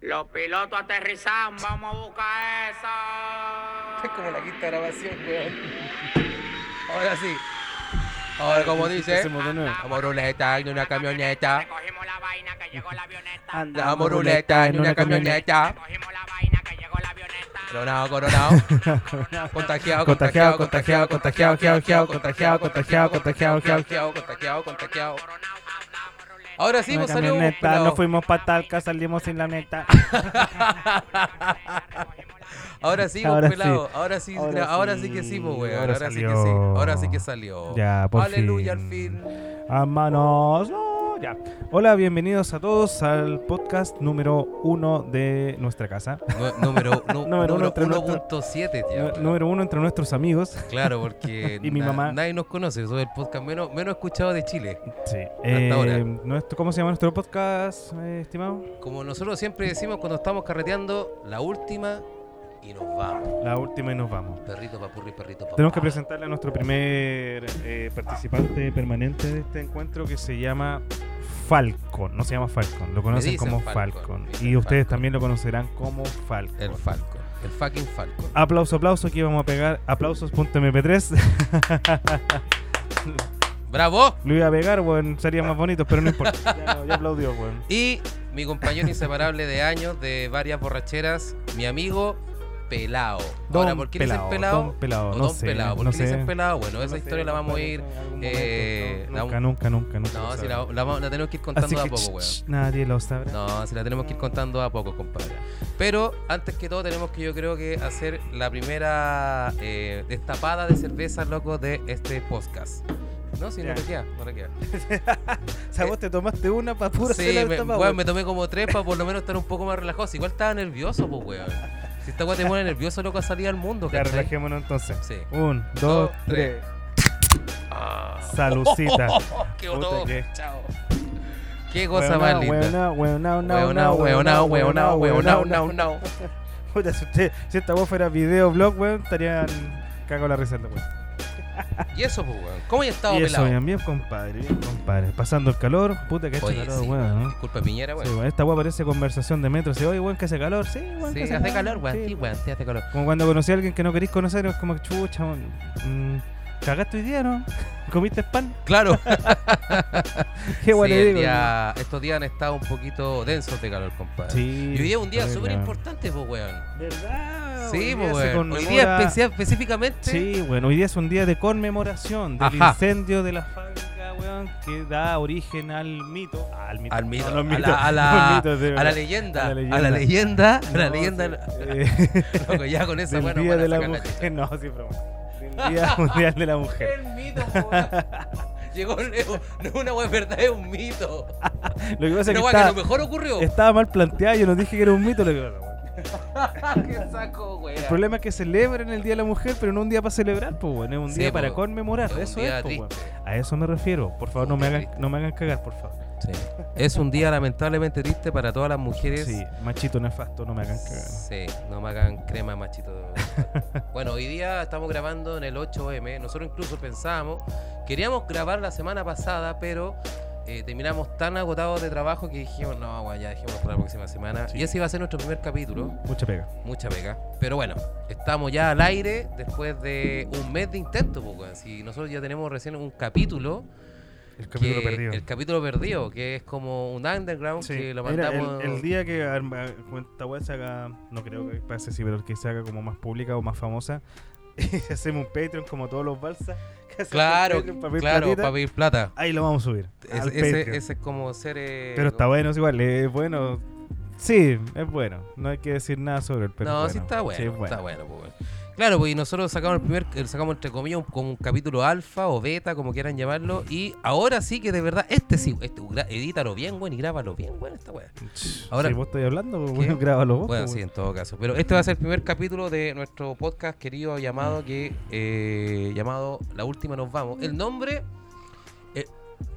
Los pilotos aterrizan, vamos a buscar eso. Es como la quinta grabación, weón. Ahora sí. Ahora, como dice, vamos ruleta en una camioneta. Recogimos la vaina que llegó la avioneta. Andamos ruleta en una camioneta. Recogimos la vaina que llegó la avioneta. Coronado, coronado. Contagiado, contagiado, contagiado, contagiado, contagiado, contagiado, contagiado, contagiado, contagiado, contagiado, contagiado, contagiado. Ahora sí, salido camioneta, pelado. nos fuimos para Talca, salimos sin la neta. Ahora sí, Ahora pues, pelado. sí. Ahora sí, Ahora ahora sí. sí que sí, pues, weón. Ahora Ahora sí que salió. sí. Ahora sí que salió. Ya, por Aleluya, al fin. fin. A manos. no, ya. Hola, bienvenidos a todos al podcast número uno de nuestra casa. Número nu- Número uno número entre nuestro- 1.7, tío. Nú- número uno entre nuestros amigos. Claro, porque Y mi mamá. nadie nos conoce. Soy el podcast menos, menos escuchado de Chile. Sí. ahora. Eh, nuestro, ¿Cómo se llama nuestro podcast, eh, estimado? Como nosotros siempre decimos cuando estamos carreteando, la última y nos vamos. La última y nos vamos. Perrito papurri, perrito papá. Tenemos que presentarle a nuestro primer eh, participante permanente de este encuentro que se llama Falcon. No se llama Falcon, lo conocen como Falcon, Y ustedes Falcon. también lo conocerán como Falcon. El Falcon. El fucking Falcon. Aplauso, aplauso. Aquí vamos a pegar aplausos.mp3. ¡Bravo! Lo iba a pegar, weón. Sería más bonito, pero no importa. Ya, ya aplaudió, weón. Y mi compañero inseparable de años, de varias borracheras, mi amigo Pelao. Ahora, ¿por qué le dicen Pelao? Don Pelao, no Don sé. Pelao. ¿Por no qué le sé. dicen Pelao? Bueno, No esa sé, historia la vamos a ir. eh, momento. la nunca, nunca, nunca, nunca. No, si la, la la tenemos que ir contando a que, poco, weón. nadie lo sabrá. No, si la tenemos que ir contando a poco, compadre. Pero antes que todo tenemos que yo creo que hacer la primera eh, destapada de cerveza, loco, de este podcast. No, si no le queda, no le queda. O sea, vos te tomaste una para pura Sí, me, weón, weón. me tomé como tres para por lo menos estar un poco más relajado. Si igual estaba nervioso, pues, weón. Si esta weá te pone nervioso, loco, a salir al mundo, Ya, ¿cachai? relajémonos entonces. Sí. Un, Dos, dos, tres. tres. Ah. Salucita. ¡Qué Puta botón! que- Chao. Qué cosa más linda. Weonao, weonao, nao, Weonao, nao, weonao, weonao, weonao, weonao, weonao, nao, nao. Puta, si, usted- si esta voz fuera video blog, weón, estarían cago la risa, weón. Y eso, pues, weón. ¿Cómo ya estado Y eso, pelado? bien, bien, compadre, bien, compadre. Pasando el calor, puta que ha hecho calor, sí, weón, ¿no? Disculpa, Piñera, Sí, weón. weón, esta weá parece conversación de metro. Sí, oye, weón, que hace calor. Sí, weón, Sí, que hace calor, weón. sí, Sí, weón, sí, hace calor. Como cuando conocí a alguien que no querís conocer, es como que chucha, weón. Mm, ¿Cagaste hoy día, no? ¿Comiste pan? Claro. Qué Sí, día- estos días han estado un poquito densos de calor, compadre. Sí. Y hoy día es un día súper importante, pues, weón. ¿Verdad? Sí, pues, weón. Hoy día especia- específicamente. Sí, bueno, hoy día es un día de conmemoración del Ajá. incendio de la fábrica, weón, que da origen al mito. Al mito. Al mito, no, a la, a los la, mitos, de a la leyenda, A a la leyenda, a la No, leyenda, eh, loco, ya con del bueno, día de la mujer. No, sí, broma. Del Día Mundial de la Mujer. El mito. Llegó Leo, no es una weá verdad, es un mito. Lo que pasa es Una que que a estaba, lo mejor ocurrió. estaba mal planteado, yo no dije que era un mito. Lo que. Qué saco, weá. El problema es que celebran el Día de la Mujer, pero no un día para celebrar, pues, bueno, es un Sí, día para conmemorar. Es Eso es. A eso me refiero. Por favor, no me, hagan, no me hagan cagar, por favor. Sí. Es un día lamentablemente triste para todas las mujeres. Sí, machito nefasto, no me hagan cagar. Sí, no me hagan crema, machito. bueno, hoy día estamos grabando en el 8M. Nosotros incluso pensábamos, queríamos grabar la semana pasada, pero eh, terminamos tan agotados de trabajo que dijimos, no, bueno, ya dijimos para la próxima semana. Sí. Y ese iba a ser nuestro primer capítulo. Mucha pega. Mucha pega. Pero bueno, estamos ya al aire después de un mes de intento. pues, weón. Si nosotros ya tenemos recién un capítulo. El capítulo que- perdido. El capítulo perdido, que es como un underground Sí. que lo Mira, el, el día que esta weá se haga, no creo que pase así, pero que se haga como más pública o más famosa, hacemos un Patreon como todos los balsas. Claro, un Patreon pa' pedir claro, platita, para pedir plata. Ahí lo vamos a subir. Es- ese, ese es como ser. eh, Pero está bueno, es igual, es bueno. Sí, es bueno. No hay que decir nada sobre él, pero no, bueno. sí está bueno. Sí, es bueno. Está bueno, pues, bueno. Claro, pues y nosotros sacamos el primer, sacamos entre comillas como un capítulo alfa o beta, como quieran llamarlo, y ahora sí que de verdad, este sí, este, edítalo bien, bueno, y grábalo bien, bueno, esta weá. Ahora- si vos estoy hablando, pues, ¿Qué? bueno, grábalo vos. Bueno, pues, sí, en todo caso. Pero este va a ser el primer capítulo de nuestro podcast querido llamado que eh, llamado La última nos vamos. El nombre eh,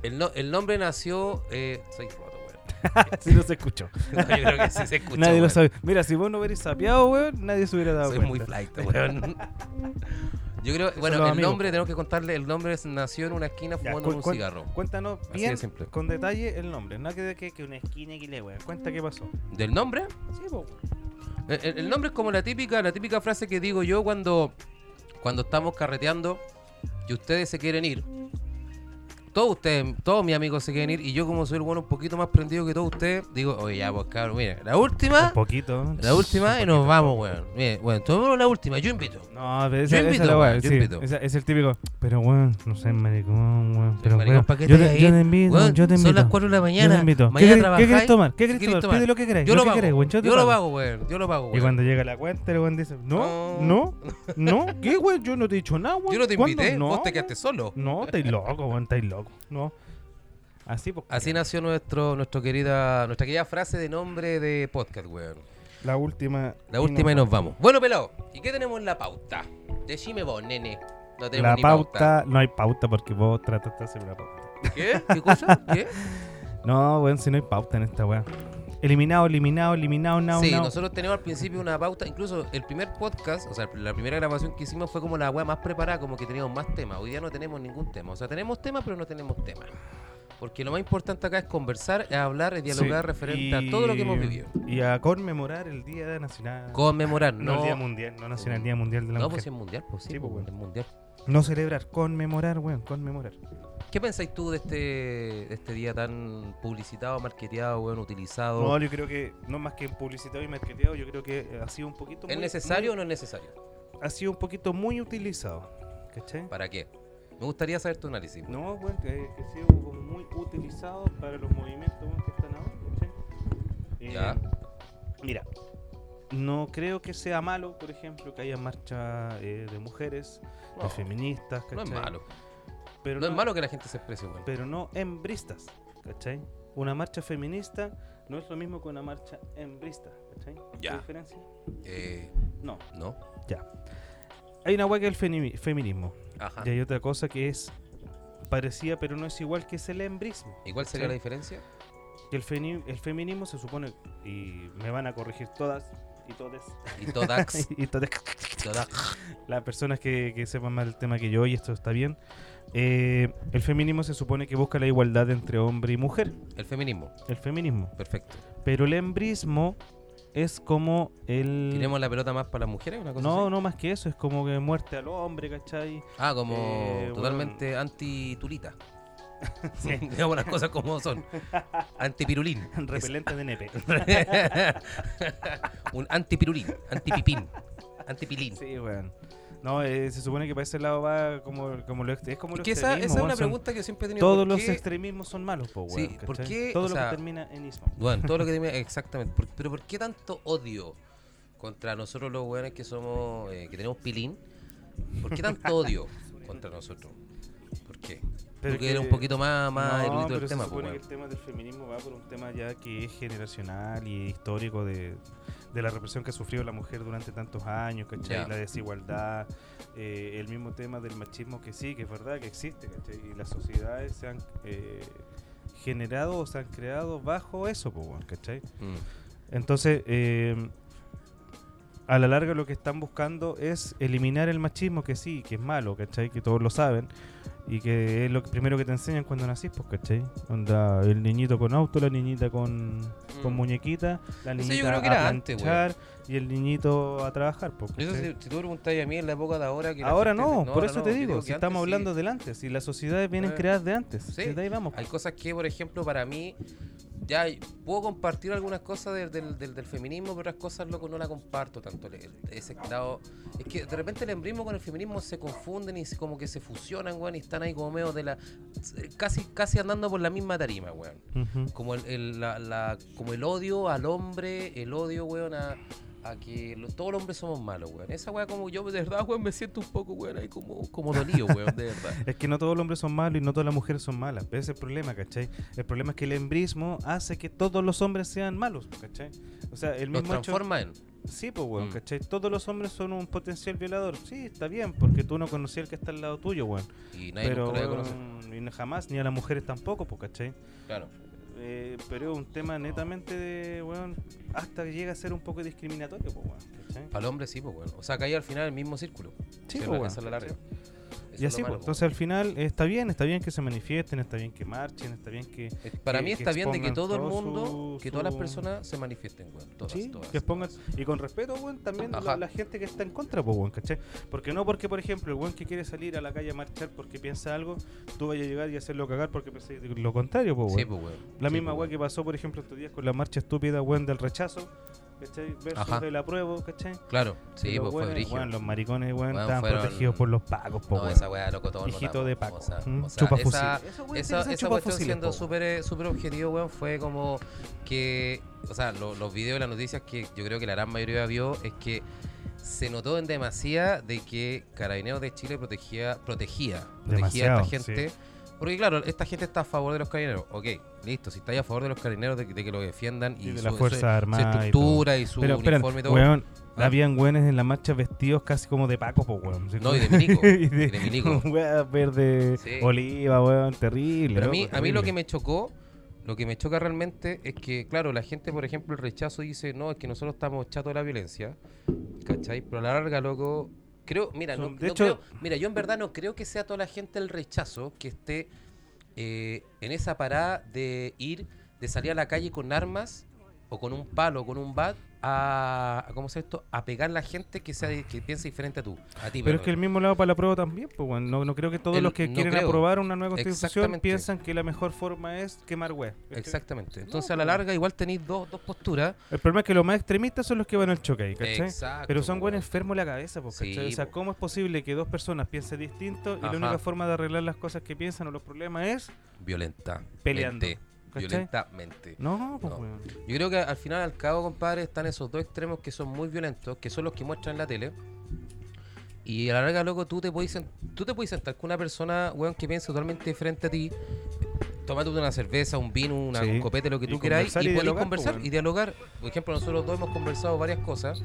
el, no- el nombre nació eh, soy weón. sí, no se escuchó. No, yo creo que sí se escucha. nadie lo weón. sabe. Mira, si vos no hubieras sapeado, weón, nadie se hubiera dado Soy cuenta. muy flight, weón. Yo creo, bueno, el amigos. nombre, tenemos que contarle, el nombre es- nació en una esquina Ya, fumando cu- un cigarro. Cuéntanos bien, con detalle, el nombre. No que, que, que una esquina que le wea. Cuenta qué pasó. ¿Del nombre? Sí, po. El, el- el nombre es como la típica, la típica frase que digo yo cuando, cuando estamos carreteando y ustedes se quieren ir. Todos ustedes, todos mis amigos se quieren ir y yo como soy el bueno un poquito más prendido que todos ustedes, digo, oye ya pues cabrón, mira, la última, Un poquito. la última y nos vamos, weón. Mire, bueno, tomémonos la última, yo invito. No, pero Yo esa, esa invito, la weón, yo sí. invito. Esa- es el típico. Pero weón, no sé, maricón, weón. Pero Maricón, weón, ¿pa' qué yo, te yo invito, Weón, yo te invito. Son las 4 de la Yo mañana. te invito. ¿Qué Mañana ¿Qué trabajáis. querés tomar? ¿Qué ¿Qué querés tomar? Pide lo que querés. Yo lo que pago. weón, yo Yo lo pago. weón. Yo lo pago, Y weón. cuando llega la cuenta, el weón dice, no, No. no, ¿qué, weón? Yo no te he dicho nada, weón. Yo no te invité, No, vos te quedaste solo. No, estáis loco, weón, estáis loco. No. Así, pues. Así nació nuestro, nuestro querida, nuestra querida frase de nombre de podcast, weón. La última. La última y nos vamos. Bueno, pelado, ¿y qué tenemos en la pauta? Decime vos, nene. No tenemos La ni pauta, no hay pauta porque vos trataste de hacer una pauta. ¿Qué? ¿Qué cosa? ¿Qué? No, weón, si no hay pauta en esta weá. Eliminado, eliminado, eliminado, no, sí, no. nosotros teníamos al principio una pauta, incluso el primer podcast, o sea, la primera grabación que hicimos fue como la weá más preparada, como que teníamos más temas. Hoy día no tenemos ningún tema. O sea, tenemos temas, pero no tenemos temas. Porque lo más importante acá es conversar, es hablar, es dialogar Sí, referente a todo lo que hemos vivido. Y a conmemorar el Día Nacional. Conmemorar, no, no. el Día Mundial, no Nacional, el Día Mundial de la No, Mujer. pues sí es mundial, pues sí, Sí, pues, pues, bueno. es mundial. No celebrar, conmemorar, weón, conmemorar. ¿Qué pensáis tú de este, de este día tan publicitado, marketeado, weón, utilizado? No, yo creo que, no más que publicitado y marketeado, yo creo que ha sido un poquito ¿Es muy- necesario o no es necesario? Ha sido un poquito muy utilizado, ¿cachai? ¿Para qué? Me gustaría saber tu análisis. No, bueno, que, que ha sido como muy utilizado para los movimientos que están ahora, ¿cachai? Eh, Ya. Mira, no creo que sea malo, por ejemplo, que haya marcha eh, de mujeres, No, de feministas, no ¿cachai? es malo. Pero No es malo que la gente se exprese, weón. pero no hembristas, ¿cachai? Una marcha feminista no es lo mismo que una marcha hembrista, ¿cachai? ¿Qué Ya. diferencia? Eh, No, no. ya. Hay una hueá que es el femi- feminismo Ajá. y hay otra cosa que es parecida pero no es igual que es el hembrismo. ¿Y cuál sería la diferencia? Que el, feni- el feminismo se supone, y me van a corregir todas y todas, Y Todax. y todas Todax. las personas que, que sepan más el tema que yo y esto está bien. Eh, el feminismo se supone que busca la igualdad entre hombre y mujer, El feminismo. el feminismo. Perfecto. Pero el embrismo es como el... ¿Tiremos la pelota más para las mujeres? Una cosa No, así? no más que eso, es como que muerte al hombre, ¿cachai? Ah, como Eh, totalmente anti-tulita. Sí. Digamos las cosas como son. Antipirulín. Repelente de nepe. Un antipirulín. Antipipín. Antipilín. Sí, weón. No, eh, se supone que para ese lado va como, como lo, es como Es lo que esa, esa es una pregunta que yo siempre he tenido. Todos ¿por los qué- extremismos son malos, po, Sí, weón. ¿por ¿cachai? qué? Todo O lo sea- que termina en ismo. Bueno, todo lo que tiene, exactamente. Por- pero ¿por qué tanto odio contra nosotros los weones que somos, eh, que tenemos pilín? ¿Por qué tanto odio contra nosotros? ¿Por qué? Pero que eres un poquito más, más no, erudito pero del se tema, supone pues, que el tema del feminismo va por un tema ya que es generacional y histórico de, de la represión que ha sufrido la mujer durante tantos años, ¿cachai? Ya. La desigualdad, eh, el mismo tema del machismo que sí, que es verdad que existe, ¿cachai? Y las sociedades se han eh, generado o se han creado bajo eso, pues, ¿cachai? Mm. Entonces, eh, a la larga lo que están buscando es eliminar el machismo, que sí, que es malo, ¿cachai? Que todos lo saben. Y que es lo primero que te enseñan cuando nacís, pues, ¿cachai? Onda, el niñito con auto, la niñita con, con Mm. muñequita, la Eso yo niñita creo que a era antes, planchar y el niñito a trabajar, pues, Eso si, si tú preguntáis a mí en la época de ahora que Ahora gente- no, por ahora eso no, te digo, que si estamos sí. hablando del antes, si las sociedades vienen Eh, creadas de antes, sí. desde ahí vamos. Hay cosas que, por ejemplo, para mí, ya puedo compartir algunas cosas del, del, del- del feminismo, pero otras cosas, loco, no la comparto tanto. Ese grado. Es que de repente el embrismo con el feminismo se confunden y se- como que se fusionan, weón, y están ahí como medio de la. casi, casi andando por la misma tarima, weón. Como el, el- la, la- como el odio al hombre, el odio, weón, a, a que todos los hombres somos malos, weón. Esa weá como yo, de verdad, weón, me siento un poco, weón, ahí como, como dolido, weón, de verdad. Es que no todos los hombres son malos y no todas las mujeres son malas. Ese es el problema, ¿cachai? El problema es que el embrismo hace que todos los hombres sean malos, ¿cachai? O sea, el mismo hecho... transforma en. Sí, pues, weón, Mm. ¿cachai? Todos los hombres son un potencial violador. Sí, está bien, porque tú no conocías al que está al lado tuyo, weón. Y nadie Pero, nunca lo weón, y jamás, ni a las mujeres tampoco, pues, ¿cachai? Claro. Eh, pero es un tema netamente de, weón, hasta que llega a ser un poco discriminatorio, pues, weón. ¿cachai? Para el hombre sí, pues bueno. O sea, cae al final el mismo círculo. Sí, pues, weón, esa la larga. ¿cachai? Eso Y así, pues, entonces al final está bien, está bien que se manifiesten, está bien que marchen, está bien que... Para que- mí que está bien de que todo el mundo, su- que todas las personas se manifiesten, weón. Todas, Sí, todas, que expongan. todas. Y con respeto, weón, también la, la gente que está en contra, pues, weón, ¿cachai? Porque no porque, por ejemplo, el weón que quiere salir a la calle a marchar porque piensa algo, tú vayas a llegar y hacerlo cagar porque pensé lo contrario, pues, Sí, pues, weón. La Sí, misma pues, weón que pasó, por ejemplo, estos días con la marcha estúpida, weón, del rechazo, ¿cachai? Versus Ajá. del apruebo, ¿cachai? Claro, sí, pues fue brígido. weón, los maricones, weón, Weón, estaban fueron- protegidos por los pagos, po, No, weón. esa weá, loco, todos Hijito de Paco. O sea, Mm, o sea, chupa esa, fusil. Esa, esa chupa cuestión fusiles, siendo súper eh, súper objetivo, weón, fue como que, o sea, lo- los videos y las noticias que yo creo que la gran mayoría vio es que se notó en demasía de que Carabineros de Chile protegía, protegía, protegía a esta gente. Porque claro, esta gente está a favor de los carabineros. Ok, listo, si estáis a favor de los carabineros de, que- de que lo defiendan y, Y de su, la su- Fuerza su Armada y estructura y, su Pero, uniforme y todo. weón, Ah. habían weones en la marcha vestidos casi como de Paco, po, weón. No, y de milico, y de milico. weón, verde, Sí. oliva, weón, terrible. Pero a loco, mí, a mí lo que me chocó, lo que me choca realmente es que, claro, la gente, por ejemplo, el rechazo dice, no, es que nosotros estamos chatos de la violencia, ¿cachai? Pero a la larga, loco, creo, mira, no, de no hecho- creo- mira, yo en verdad no creo que sea toda la gente el rechazo que esté eh, en esa parada de ir, de salir a la calle con armas o con un palo, con un bat, a, a- ¿cómo se esto? A pegar a la gente que sea que piense diferente a tú, a ti. Pero es que el mismo lado para la prueba también, pues. No, no creo que todos El- los que no quieren creo. aprobar una nueva constitución piensan que la mejor forma es quemar. ¿cachai? Exactamente. No, Entonces, a la pues. larga, igual tenéis dos, dos posturas. El problema es que los más extremistas son los que van al choque ahí, ¿cachai? Exacto. Pero son buenos enfermos la cabeza, pues, o sea, po. ¿cómo es posible que dos personas piensen distinto y Ajá. la única forma de arreglar las cosas que piensan o los problemas es Violenta. Peleando, mente, ¿cachai? Violentamente. No, pues, No. Yo creo que al final, al cabo, compadre, están esos dos extremos que son muy violentos, que son los que muestran en la tele. Y a la larga, loco, tú te puedes, tú te puedes sentar con una persona, weón, que piensa totalmente diferente a ti, tomándote una cerveza, un vino, una, Sí. un copete, lo que Y tú queráis, conversar y y dialogar, conversar y dialogar. Por ejemplo, nosotros dos hemos conversado varias cosas,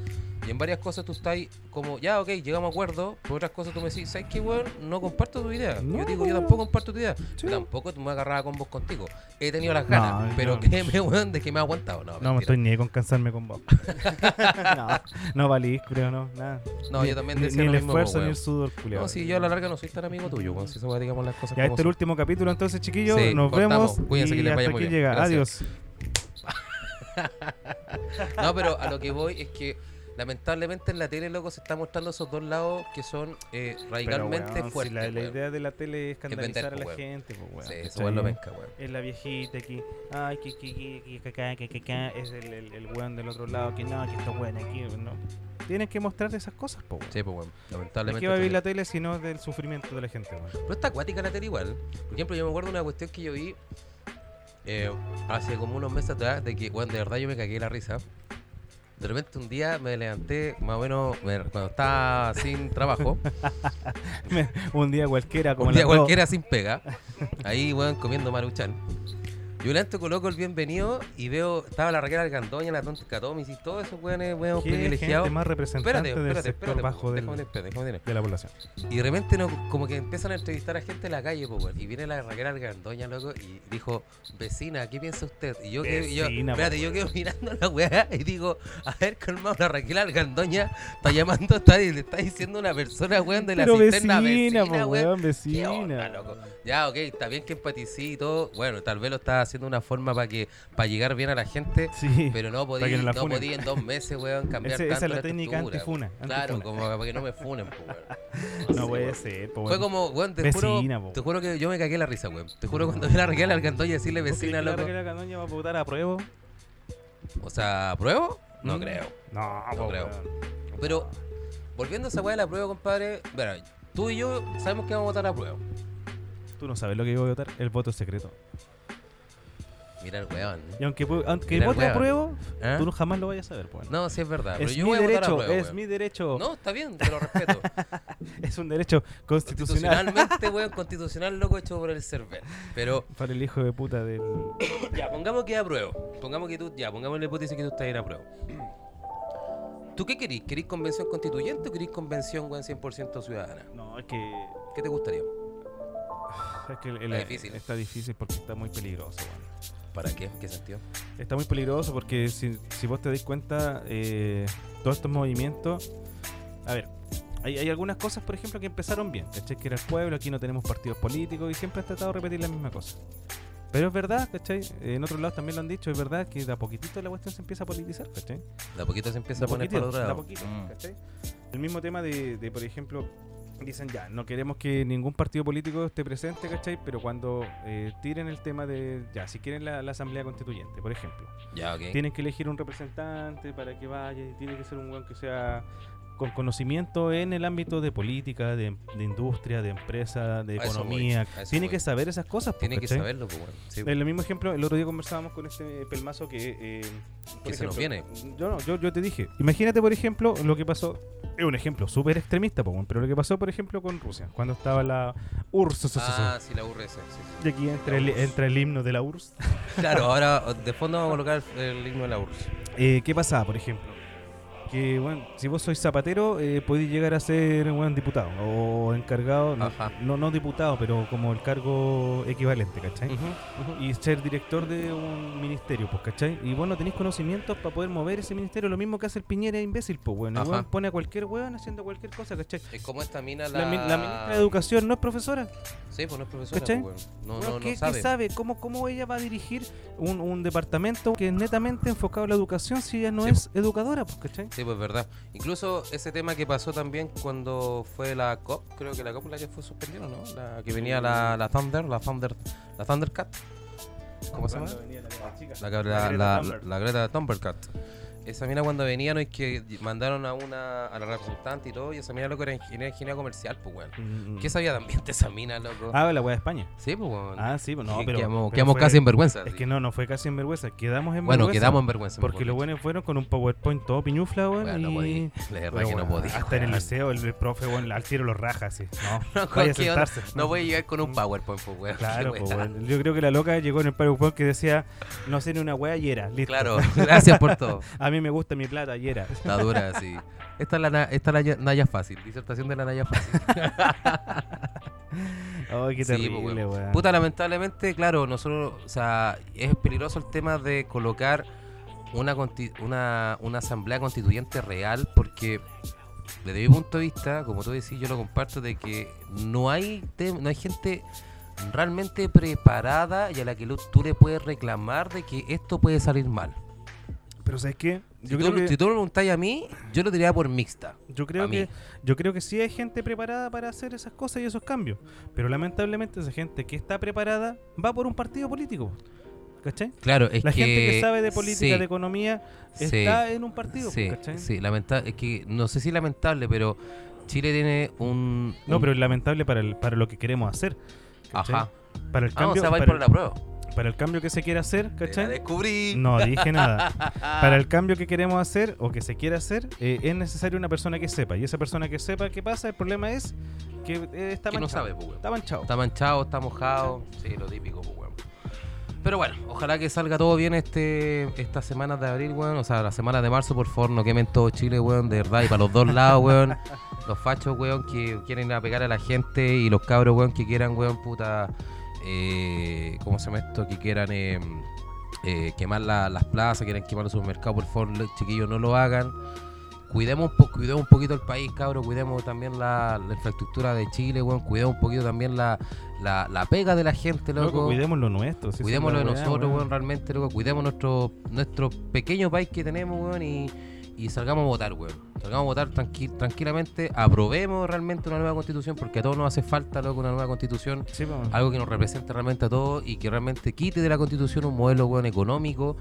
y en varias cosas tú estás como, ya, ok, llegamos a acuerdo, por otras cosas tú me decís, ¿sabes qué, weón? No comparto tu idea. No, yo digo, yo tampoco comparto tu idea. Sí. Yo tampoco me agarraba con vos contigo. He tenido las No, ganas, pero no. créeme, weón, de que me ha aguantado. No, No, me estoy ni con cansarme con vos. no, no valís, creo, no, nada. No, Ni- yo también decía ni lo el mismo, esfuerzo ni el sudor, culiao. No, si yo a la larga no soy tan amigo tuyo, weón. Si eso va, digamos las cosas Ya como este es el último capítulo, entonces, chiquillos. Sí, nos cortamos. vemos. Cuídense y que les vaya muy bien. llega. Adiós. No, pero a lo que voy es que lamentablemente en la tele, loco, se está mostrando esos dos lados que son eh, radicalmente weón, fuertes. Si la, la, idea de la tele es escandalizar vender, a la pues, weón. gente, pues, weón. Sí, eso es lo penca, weón. Es la viejita aquí, ay, que, que, que, que, acá, que, que, acá, es el, el, el, weón del otro lado, que no, que está weón aquí, no. Tienes que mostrarte esas cosas, po. Weón. Sí, pues, weón. Lamentablemente. Qué va a vivir la tele si no del sufrimiento de la gente, weón? Pero está acuática la tele igual. Por ejemplo, yo me acuerdo de una cuestión que yo vi eh, hace como unos meses atrás de que, weón, de verdad yo me cagué la risa. De repente un día me levanté, más o menos, me- cuando estaba sin trabajo, un día cualquiera, como un día cualquiera sin pega, ahí, weón, comiendo maruchan. Yo lento coloco el bienvenido y veo, estaba la Raquel Algandoña, la Tonta Catomis y todos esos weones, weón, ¿Qué privilegiados. gente más representante Espérate, espérate, espérate, bajo del- déjame déjame terminar. de la población. Y de repente no, como que empiezan a entrevistar a gente en la calle, po. Y viene la Raquel Algandoña, loco, y dijo, vecina, ¿qué piensa usted? Y yo Vecina, po, yo quedo mirando la weá y digo, a ver, calmado, la Raquel Algandoña está llamando, está, le está diciendo una persona, weón, de la Pero cisterna vecina, vecina, po, weón. weón, ¿Qué vecina. onda, loco? Ya, ok, está bien que empaticé y todo. Bueno, tal vez lo estaba haciendo de una forma para que para llegar bien a la gente. Sí. Pero no podía, no la no podía en dos meses, weón, cambiar Ese- esa tanto es la técnica estructura, antifuna. Claro, como para que no me funen, po, weón. No sé, puede weón. ser, po, Fue como, weón, te Vecina, juro, po. te juro que yo me cagué la risa, weón. Te juro cuando vi a la Raquel Alcantoya decirle ¿Vos crees vecina, que la loco. Raquel Algandoña va a votar a prueba? O sea, ¿apruebo? No Mm. creo. No, No creo. Pero, volviendo a esa weá de la prueba, compadre, mira, tú y yo sabemos que vamos a votar a prueba. Tú no sabes lo que yo voy a votar. El voto es secreto. Mira el weón. Y aunque, aunque vote a prueba, ¿Ah? tú no jamás lo vayas a saber, pues. No, sí es verdad. Pero es yo mi voy a votar a derecho, prueba, es weón. mi derecho. No, está bien, te lo respeto. Es un derecho constitucional Constitucionalmente, weón, constitucional loco hecho por el server. Pero, para el hijo de puta del. ya, pongamos que apruebo. Pongamos que tú, ya, pongamos la hipótesis que tú estás en apruebo. ¿Tú qué querís? ¿Querís convención constituyente o querís convención, weón, 100% ciudadana? No, es que. ¿Qué te gustaría? Es que el- el- Está difícil. Está difícil porque está muy peligroso, weón. ¿Para qué? ¿En qué sentido? Está muy peligroso porque si, si vos te das cuenta, eh, todos estos movimientos. A ver, hay, hay algunas cosas, por ejemplo, que empezaron bien. ¿Cachai? Que era el pueblo, aquí no tenemos partidos políticos y siempre han tratado de repetir la misma cosa. Pero es verdad, ¿cachai? En otros lados también lo han dicho, es verdad que de a poquitito la cuestión se empieza a politizar, ¿cachai? De a poquito se empieza De a poner para otro de a lado. poquito, Mm. ¿cachai? El mismo tema de, de, por ejemplo, dicen ya, no queremos que ningún partido político esté presente, ¿cachai? Pero cuando eh, tiren el tema de, ya, si quieren la, la asamblea constituyente, por ejemplo, Ya, tienen que elegir un representante para que vaya, y tiene que ser un weón que sea con conocimiento en el ámbito de política, de, de industria, de empresa, de economía. Tiene que saber esas cosas. pues, Tiene que saberlo, pues, bueno. Sí, El mismo ejemplo, el otro día conversábamos con este pelmazo que... eh, por Que se nos ejemplo, viene. Yo no, yo, yo te dije, imagínate por ejemplo lo que pasó, es un ejemplo súper extremista, weón, pero lo que pasó por ejemplo con Rusia, cuando estaba la URSS. Ah, sí, la URSS. Sí, Y aquí entra el, entra el himno de la URSS. sí. Claro, ahora de fondo vamos a colocar el, el himno de la URSS. Eh, ¿Qué pasaba, por ejemplo? Que, bueno, si vos sois zapatero, eh, podéis llegar a ser buen diputado o encargado, no, no, no diputado, pero como el cargo equivalente, ¿cachai? Y ser director de un ministerio, pues, ¿cachai? Y vos no tenéis conocimientos para poder mover ese ministerio, lo mismo que hace el Piñera imbécil, pues, bueno. El pone a cualquier weón haciendo cualquier cosa, ¿cachai? Es como esta mina La, la... mi- la ministra de Educación no es profesora. Sí, pues no es profesora, ¿Cachai? pues, bueno. No, no, ¿qué, no qué sabe. ¿Cómo, ¿Cómo ella va a dirigir un, un departamento que es netamente enfocado a la educación si ella no Sí, es educadora, pues, ¿cachai? Sí, pues verdad. Incluso ese tema que pasó también cuando fue la COP, creo que la COP la que fue suspendida, ¿no? La que venía la, la Thunder, la Thunder, la Thundercat. ¿Cómo se llama? La, la, la, la, la Greta Thunbercat. Esa mina cuando venía no es que mandaron a una a la representante y todo, y esa mina loco era ingeniera, ingeniera comercial, pues weón. Mm, ¿Qué sabía también de esa mina, loco? Ah, la weá de España. Sí, pues weón. Ah, sí, pues no, pero. quedamos, pero quedamos fue- casi en vergüenza. Es sí. que no, no fue casi en vergüenza. Quedamos en bueno, vergüenza. quedamos en vergüenza. Porque los buenos fueron con un PowerPoint todo piñufla, weón. Weón, no y... podí. La verdad Pero, que no podía. Hasta en el liceo, el, el profe, weón, al tiro los raja, así. No, No, sentarse. No voy a llegar con un PowerPoint, pues weón. Claro, pues, weón. Yo creo que la loca llegó en el PowerPoint que decía, no sé ni una weá y era. Listo. Claro, gracias por todo. A mí me gusta mi plata y era. Está dura, sí. Esta es la, esta es la Naya fácil, disertación de la Naya fácil. Ay, qué Sí, terrible, pues, weón. Puta, lamentablemente, claro, nosotros, o sea, es peligroso el tema de colocar una, una, una asamblea constituyente real porque desde mi punto de vista, como tú decís, yo lo comparto, de que no hay, no hay gente realmente preparada y a la que tú le puedes reclamar de que esto puede salir mal. Pero ¿sabes qué? Si, Yo tú, creo que, si tú me preguntáis a mí, yo lo diría por mixta. yo creo mí. que yo creo que sí hay gente preparada para hacer esas cosas y esos cambios. Pero lamentablemente esa gente que está preparada va por un partido político. ¿Cachai? Claro, es La que... gente que sabe de política, sí, de economía, sí. está en un partido, Sí, ¿cachai? sí, lamentable. Es que no sé si lamentable, pero Chile tiene un. No, un- pero es lamentable para, el, para lo que queremos hacer. ¿cachai? Ajá. Para el Ah, o cambio, sea, va a ir para, por el, la prueba. Para el cambio que se quiere hacer, la ¿cachai? descubrí. No dije nada. Para el cambio que queremos hacer o que se quiere hacer, eh, es necesario una persona que sepa. Y esa persona que sepa qué pasa, el problema es que eh, está Que no manchado. sabe, pues, weón. Está manchado. Está manchado, está mojado. Sí, lo típico, pues, weón. Pero bueno, ojalá que salga todo bien este estas semanas de abril, weón. O sea, las semanas de marzo, por favor, no quemen todo Chile, weón. De verdad, y para los dos lados, weón. Los fachos, weón, que quieren ir a pegar a la gente. Y los cabros, weón, que quieran, weón, puta. Eh, ¿Cómo se llama esto? Que quieran eh, eh, quemar la- las plazas, quieran quemar los supermercados, por favor, los chiquillos, no lo hagan. Cuidemos po- cuidemos un poquito el país, cabros. Cuidemos también la, la infraestructura de Chile, weón. Cuidemos un poquito también la, la, la pega de la gente, loco. Loco, cuidemos lo nuestro. si esa es Cuidémoslo de nosotros, weón. weón, realmente, loco. Cuidemos nuestro, nuestro pequeño país que tenemos, weón, y, y salgamos a votar, weón. Salgamos a votar tranqui- tranquilamente. Aprobemos realmente una nueva constitución, porque a todos nos hace falta, loco, una nueva constitución. Sí. Algo que nos represente realmente a todos y que realmente quite de la constitución un modelo, weón, económico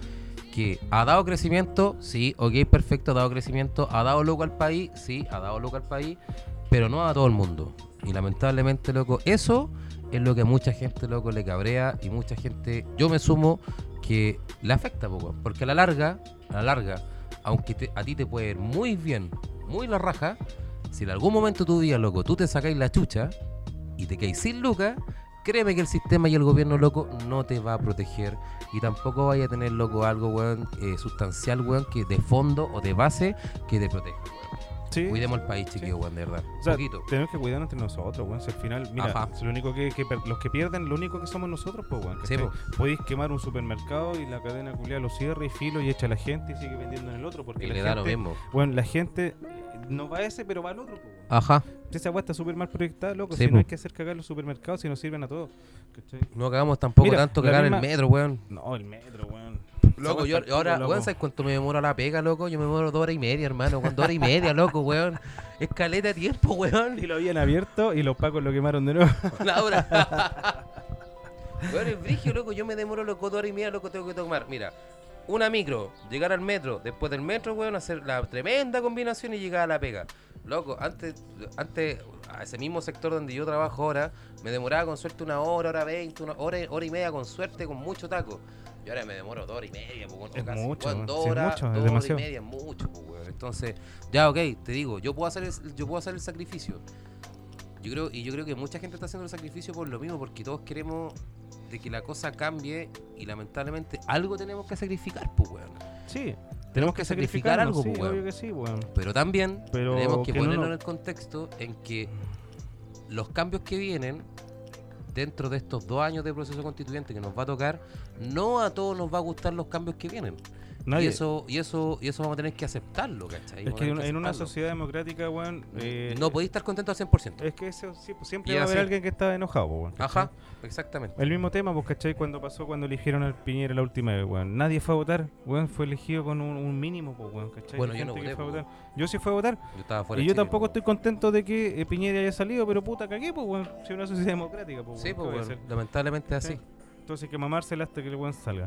que ha dado crecimiento, sí, ok, perfecto, ha dado crecimiento, ha dado loco al país, sí, ha dado loco al país, pero no a todo el mundo. Y lamentablemente, loco, eso es lo que a mucha gente, loco, le cabrea y mucha gente, yo me sumo, que le afecta, poco, porque a la larga, a la larga, aunque a ti te puede ir muy bien, muy la raja, si en algún momento de tu día, loco, tú te sacáis la chucha y te caes sin lucas, créeme que el sistema y el gobierno, loco, no te va a proteger y tampoco vaya a tener, loco, algo, weón, eh, sustancial, weón, que de fondo o de base que te proteja. Sí. Cuidemos el país, Sí. chiquillos, weón, de verdad. O sea, Poquito. tenemos que cuidarnos entre nosotros, weón. Si al final, mira, Ajá. si lo único que, los que pierden, lo único que somos nosotros, pues, weón. Sí. Podéis quemar un supermercado y la cadena culiada lo cierra y filo y echa a la gente y sigue vendiendo en el otro. Porque Y la le gente, da lo mismo. Bueno, la gente eh, no va a ese, pero va al otro, pues, weón. Ajá. Esa weá está súper mal proyectada, loco. Sí, si no hay que hacer cagar los supermercados si no sirven a todos. ¿cachai? No cagamos tampoco Mira, tanto cagar misma- el metro, weón. No, el metro, weón. Loco, yo ahora, weón. ¿sabes cuánto me demoro a la pega, loco? Yo me demoro dos horas y media, hermano. Con dos horas y media, loco, weón. Es caleta de tiempo, weón. Y lo habían abierto y los pacos lo quemaron de nuevo. Laura. Weón, es brigio, loco. Yo me demoro, loco, dos horas y media, loco, tengo que tomar. Mira, una micro, llegar al metro, después del metro, weón, hacer la tremenda combinación y llegar a la pega. Loco, antes, antes, a ese mismo sector donde yo trabajo ahora, me demoraba con suerte una hora, hora veinte, una hora, hora y media con suerte, con mucho taco. Y ahora me demoro dos horas y media, pues, Es casi, mucho, dos Sí, horas, mucho, dos horas y media, mucho, pues, weón. Entonces, ya, ok, te digo, yo puedo hacer el, yo puedo hacer el sacrificio. Yo creo, y yo creo que mucha gente está haciendo el sacrificio por lo mismo, porque todos queremos de que la cosa cambie y lamentablemente algo tenemos que sacrificar, pues, weón. Sí. Tenemos que sacrificar algo, sí, pues, que sí. Pero también Pero tenemos que, que no ponerlo en el contexto en que los cambios que vienen dentro de estos dos años de proceso constituyente que nos va a tocar, no a todos nos va a gustar los cambios que vienen. Nadie. Y eso, y eso, y eso vamos a tener que aceptarlo, ¿cachai? es que en, en una sociedad democrática, weón. eh, no podéis estar contento al 100%. Es que eso, pues, siempre Y va a haber alguien que está enojado, pues, weón. Ajá, exactamente. El mismo tema, pues, ¿cachai? Cuando pasó, cuando eligieron al Piñera la última vez, weón. Nadie fue a votar, weón. Fue elegido con un, un mínimo, pues, weón, ¿cachai? Bueno, yo no voté, fue a pues, votar. Yo sí fui a votar. Yo estaba fuera y yo Chile, tampoco estoy contento de que eh, Piñera haya salido, pero puta, cagué, pues, weón. Si es una sociedad democrática, pues, Sí, weón, ¿qué pues, weón, lamentablemente es Sí. así. Entonces hay que mamársela hasta que el weón salga.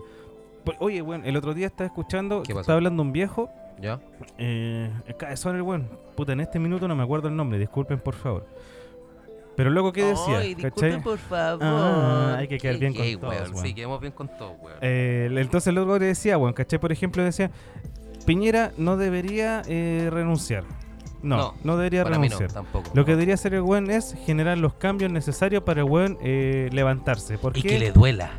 Pues, oye, weón, el otro día estaba escuchando, ¿Qué que pasó? estaba hablando un viejo. ¿Ya? Eh, el cabezón el weón. Puta, en este minuto no me acuerdo el nombre, disculpen por favor. Pero loco, ¿qué decía? Ay, ¿Cachai? disculpen, por favor. Ah, hay que quedar bien con todos, weón. weón. Sí, quedamos bien con todos, weón. Eh, el- entonces luego le decía, weón, ¿cachai? Por ejemplo, decía, Piñera no debería eh, renunciar. No, no, No, debería Para mí no, renunciar. tampoco. Lo que debería hacer el weón es generar los cambios necesarios para el weón eh, levantarse. ¿Por Y qué? que le duela.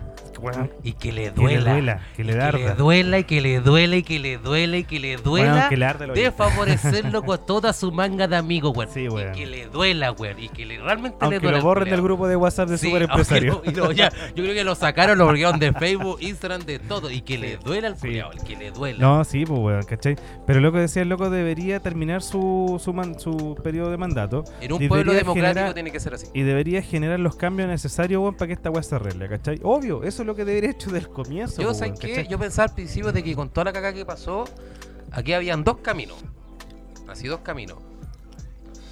Weón, Y que le que le duela. duela, que le Y que le duela y que le duela y que le duela y que le duela. que le arde de favorecerlo con toda su manga de amigos, weón. Sí, weón. Y que le duela, weón. Y que le, realmente le Aunque duela. lo borren del grupo de WhatsApp de Sí, Super Empresario. lo- lo- ya, yo creo que lo sacaron, lo borraron de Facebook, Instagram, de todo. Y que le duela al Sí. el que le duela. No, sí, pues, weón, ¿cachai? Pero lo que decía el loco debería terminar su, su, man- su periodo de mandato en un pueblo democrático generar- tiene que ser así. y debería generar los cambios necesarios, weón, para que esta weá se arregle, ¿cachai? Obvio, eso es lo que debería hecho del comienzo. Yo, pues, ¿sabes pensaba al principio de que con toda la caca que pasó, aquí habían dos caminos. Así dos caminos.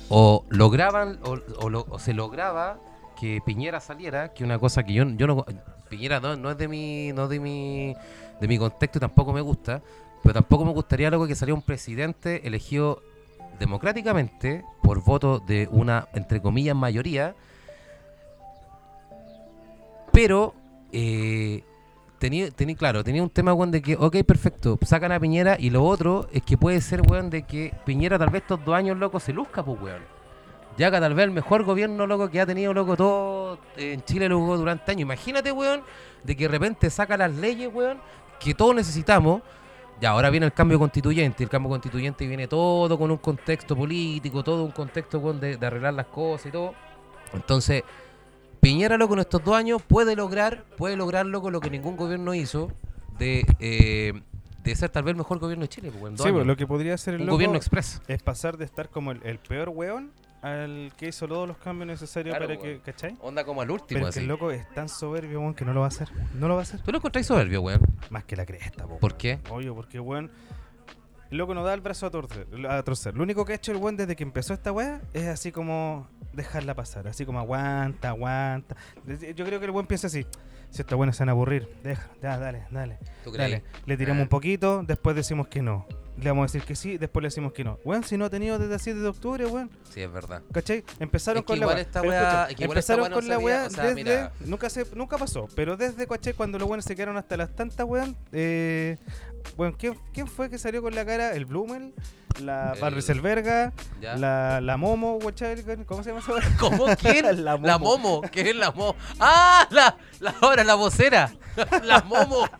O lograban, o, o lo- o se lograba que Piñera saliera, que una cosa que yo, yo no Piñera no, no es de mi, no es de mi, de mi contexto y tampoco me gusta, pero tampoco me gustaría luego que saliera un presidente elegido democráticamente por voto de una, entre comillas, mayoría, pero eh, tenía, tenía, claro, tenía un tema, weón, de que, ok, perfecto, sacan a Piñera y lo otro es que puede ser, weón, de que Piñera tal vez estos dos años, loco, se luzca, pues, weón. Ya que tal vez el mejor gobierno, loco, que ha tenido, loco, todo en Chile, loco, durante años. Imagínate, weón, de que de repente saca las leyes, weón, que todos necesitamos. Ya, ahora viene el cambio constituyente. El cambio constituyente viene todo con un contexto político, todo un contexto, weón, de arreglar las cosas y todo. Entonces, Piñera, loco, en estos dos años puede lograr, puede lograrlo con lo que ningún gobierno hizo de, eh, de ser tal vez el mejor gobierno de Chile. pues, en dos Sí, pues, años. lo que podría hacer el un loco gobierno express. es pasar de estar como el, el peor weón al que hizo todos los cambios necesarios Claro, para weón. que, ¿cachai? Onda como al último, Pero es que así. el loco es tan soberbio, weón, que no lo va a hacer. No lo va a hacer. Tú lo encontráis soberbio, weón. Más que la cresta, po. ¿Por qué? Obvio, porque weón. El loco no da el brazo a torcer, a torcer. Lo único que ha hecho el weón desde que empezó esta weá es así como dejarla pasar. Así como aguanta, aguanta. Yo creo que el weón piensa así. Si esta buena se van a aburrir, deja, dale, dale. ¿Tú crees? Dale, le tiramos Ah. un poquito, después decimos que no. Le vamos a decir que sí, después le decimos que no. Weón, si no ha tenido desde el 7 de octubre, weón. Sí, es verdad. ¿Cachai? Empezaron Es que con la weá. escucha, es que empezaron no con la weá o sea, desde. mira. Nunca, se, nunca pasó. Pero desde, ¿cachai? Cuando los buenos se quedaron hasta las tantas, weón. Eh, bueno, ¿quién, ¿quién fue que salió con la cara? ¿El Blumel? ¿La El- Barriselberga? La, la Momo, ¿cachai? ¿Cómo se llama esa weá? ¿Cómo? ¿Quién? La la, Momo. momo. ¿Qué es la momo? ¡Ah! La, la ahora, la vocera. la momo.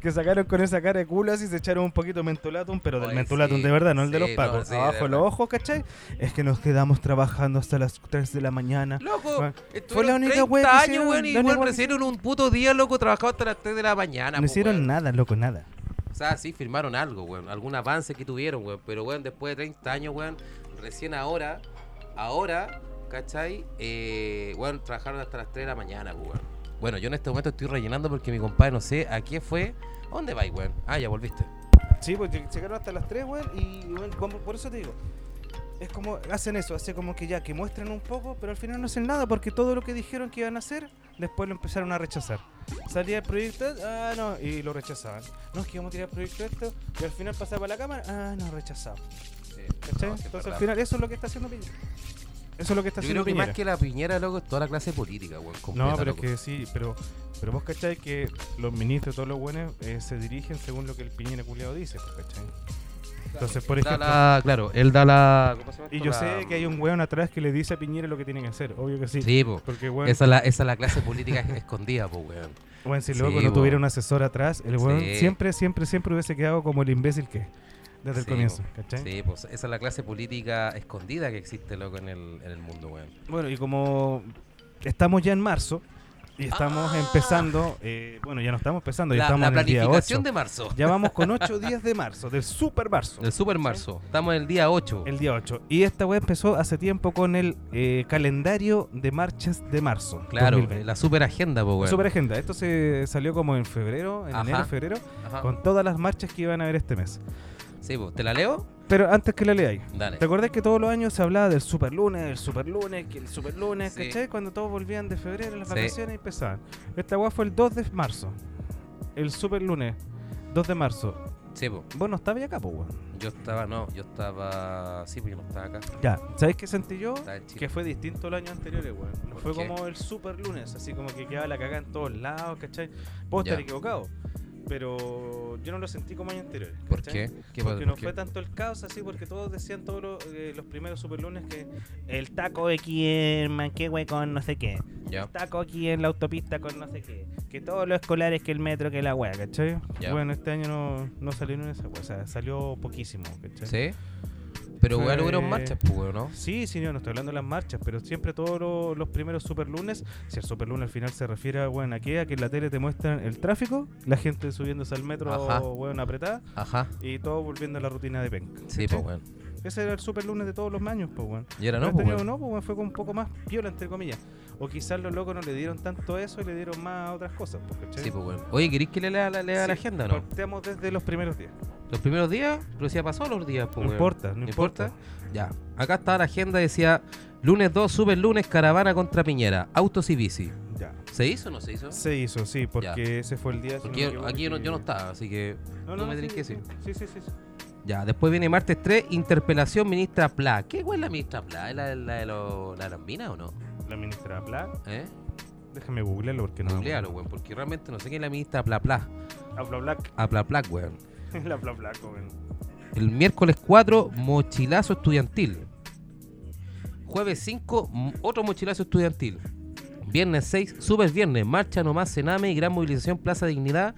Que sacaron con esa cara de culo así, se echaron un poquito de mentolatum, pero del Oye, mentolatum sí, de verdad, no el de los pacos. no, sí, de Abajo de los ojos, ¿cachai? Es que nos quedamos trabajando hasta las 3 de la mañana. Loco, Bueno, fue la única 30 wea que años, hicieron, weón, y weón, que recibieron un puto día, loco, trabajado hasta las 3 de la mañana. No po, hicieron weón. nada, loco, nada. O sea, sí firmaron algo, weón. Algún avance que tuvieron, weón. Pero, weón, después de 30 años, weón, recién ahora, ahora, ¿cachai? Eh, weón, trabajaron hasta las 3 de la mañana, weón. Bueno, yo en este momento estoy rellenando porque mi compadre, no sé, ¿a qué fue? ¿A ¿Dónde vais, weón? Ah, ya volviste. Sí, pues llegaron hasta las 3, weón, y weón, como- por eso te digo. Es como, hacen eso, hace como que ya, que muestran un poco, pero al final no hacen nada porque todo lo que dijeron que iban a hacer, después lo empezaron a rechazar. Salía el proyecto, ah, no, y lo rechazaban. No, es que vamos a tirar el proyecto esto, y al final pasaba la cámara, ah, no, rechazado. ¿Cachai? No, sí, es Entonces verdad. al final eso es lo que está haciendo Piñera. Eso es lo que está Yo haciendo creo que Piñera. más que la piñera, loco, es toda la clase política, weón. completa, No, pero es loco. que sí, pero, pero vos cachai que los ministros, todos los buenos, eh, se dirigen según lo que el Piñera culiado dice, pues, ¿cachai? Entonces, por Da ejemplo, la- claro, él da la. ¿cómo se llama y esto? yo La- sé que hay un weón atrás que le dice a Piñera lo que tiene que hacer, obvio que sí. Sí, po. Porque weón, Esa es la, esa es la clase política escondida, po, weón. weón, si Sí, luego no po. tuviera un asesor atrás, el weón Sí. siempre, siempre, siempre hubiese quedado como el imbécil que es, desde el comienzo, po. ¿cachai? Sí, pues esa es la clase política escondida que existe, loco, en el, en el mundo, weón. Bueno, y como estamos ya en marzo, y estamos Ah. empezando, eh, bueno, ya no estamos empezando, ya La, estamos la en el día 8. planificación de marzo. Ya vamos con 8 días de marzo, del super marzo. Del super marzo. Estamos en el día 8. El día 8. Y esta web empezó hace tiempo con el eh, calendario de marchas de marzo. claro, 2020. la super agenda, po, La super agenda. Esto se salió como en febrero, en Ajá. enero, febrero, Ajá. con todas las marchas que iban a haber este mes. Sí, pues, ¿te la leo? Pero antes que la leáis, Dale. ¿te acordás que todos los años se hablaba del super lunes, el super lunes, que el super lunes, Sí. ¿cachai? Cuando todos volvían de febrero, las Sí. vacaciones y empezaban. Esta web fue el 2 de marzo. El super lunes, 2 de marzo. Sí, pues. Vos no estabas acá, pues, weón. Yo estaba, no, yo estaba. Sí, pues yo no estaba acá. Ya, ¿sabes qué sentí yo? Estaba en Chile. Que fue distinto el año anterior, weón. No ¿Por fue qué? como el super lunes, así como que quedaba la cagada en todos lados, ¿cachai? Puedo Ya. estar equivocado, pero yo no lo sentí como año anterior. ¿Por qué? ¿Qué Porque no ¿Por qué? fue tanto el caos así, porque todos decían todos los, eh, los primeros super lunes que el taco aquí en Manquehue con no sé qué, el taco aquí en la autopista con no sé qué, que todos los escolares que el metro que la wea, ¿cachai? Bueno, este año no, no salieron esa wea, o sea, salió poquísimo, ¿cachai? Sí. Pero igual hubieron marchas, pues, ¿no? Sí, sí, no, no estoy hablando de las marchas, pero siempre todos lo- los primeros super lunes, si el super lunes al final se refiere a, bueno, a qué, a que en la tele te muestran el tráfico, la gente subiéndose al metro, Ajá. bueno, apretada, Ajá. y todo volviendo a la rutina de penca. Sí, ¿cachai? pues, weón. Ese era el super lunes de todos los años, pues, weón. Y ahora no, pues, weón. no, pues, weón, fue como un poco más piola, entre comillas. O quizás los locos no le dieron tanto eso y le dieron más a otras cosas, pues, ¿cachai? Sí, pues, weón. Oye, ¿queréis que le lea, la, lea la Sí, agenda o no? Parteamos desde los primeros días. Los primeros días, pero si ya pasó los días, pues, No importa, no importa. Ya. Acá está la agenda, decía lunes 2, super lunes, caravana contra Piñera, autos y bici. Ya. ¿Se hizo o no se hizo? Se hizo, sí, porque ese fue el día. Porque yo- aquí yo no, que- yo no estaba, así que No, no, me tenés sí, que decir. Sí, sí, sí. sí. Ya, después viene martes 3, interpelación ministra Pla. ¿Qué es la ministra Pla? ¿Es la, la de lo- la de las minas o no? La ministra Pla. ¿Eh? Déjame googlearlo porque no. Googlealo, weón, porque realmente no sé quién es la ministra Pla Pla. Habla Black. A Pla Pla, weón. La Bla Black, weón. El miércoles 4, mochilazo estudiantil. Jueves 5, m- otro mochilazo estudiantil. Viernes 6, super viernes, marcha nomás Sename y gran movilización Plaza Dignidad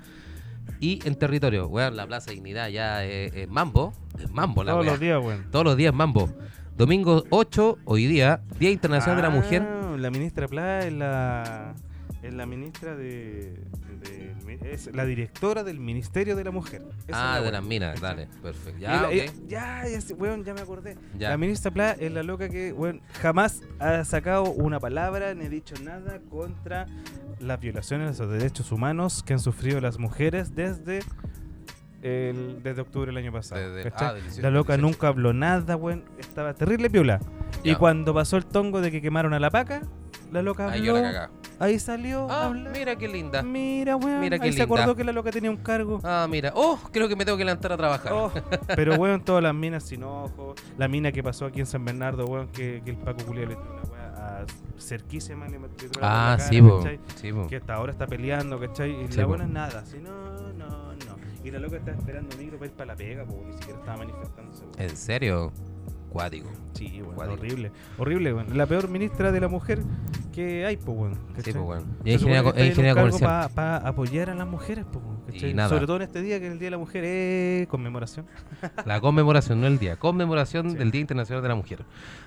y en territorio. Weón, la Plaza Dignidad ya es, es mambo. Es mambo la Todos los días, weón. Todos los días mambo. Domingo 8, hoy día, Día Internacional de la Mujer. La ministra Pla es la. Es la ministra de. de- es la directora del Ministerio de la Mujer. Esa Ah, la de las minas, dale, perfecto. Ya, ya, ya, weón, ya me acordé. Ya. La ministra Pla es la loca que, weón, jamás ha sacado una palabra ni ha dicho nada contra las violaciones a los derechos humanos que han sufrido las mujeres desde el, desde octubre del año pasado. Ah, del 18, la loca 18. nunca habló nada, weón. Estaba terrible piola. Y cuando pasó el tongo de que quemaron a la paca, la loca Ahí habló. yo la cagá. ahí salió. Ah, mira qué linda. Mira, weón. Mira qué ahí se linda. acordó que la loca tenía un cargo. Ah, mira. Oh, creo que me tengo que levantar a trabajar. Oh, pero weón, todas las minas sin ojo. La mina que pasó aquí en San Bernardo, weón, que, que el Paco Culiao le tiró una weá cerquísima le ah, cara, sí. ¿cachai? Sí. Que hasta ahora está peleando, ¿cachai? Y Sí, la buena es nada, no, no. Y la loca está esperando micro para ir para la pega, porque ni siquiera estaba manifestándose. ¿En serio? Cuático. Sí, weón, Cuático. horrible. Horrible, weón. La peor ministra de la mujer que hay, pues, weón. Sí, pues, weón. Se Y cargo comercial. Para apoyar a las mujeres, pues, Y nada. Sobre todo en este día, que es el Día de la Mujer, es conmemoración. La conmemoración, no el día. Conmemoración Sí. del Día Internacional de la Mujer.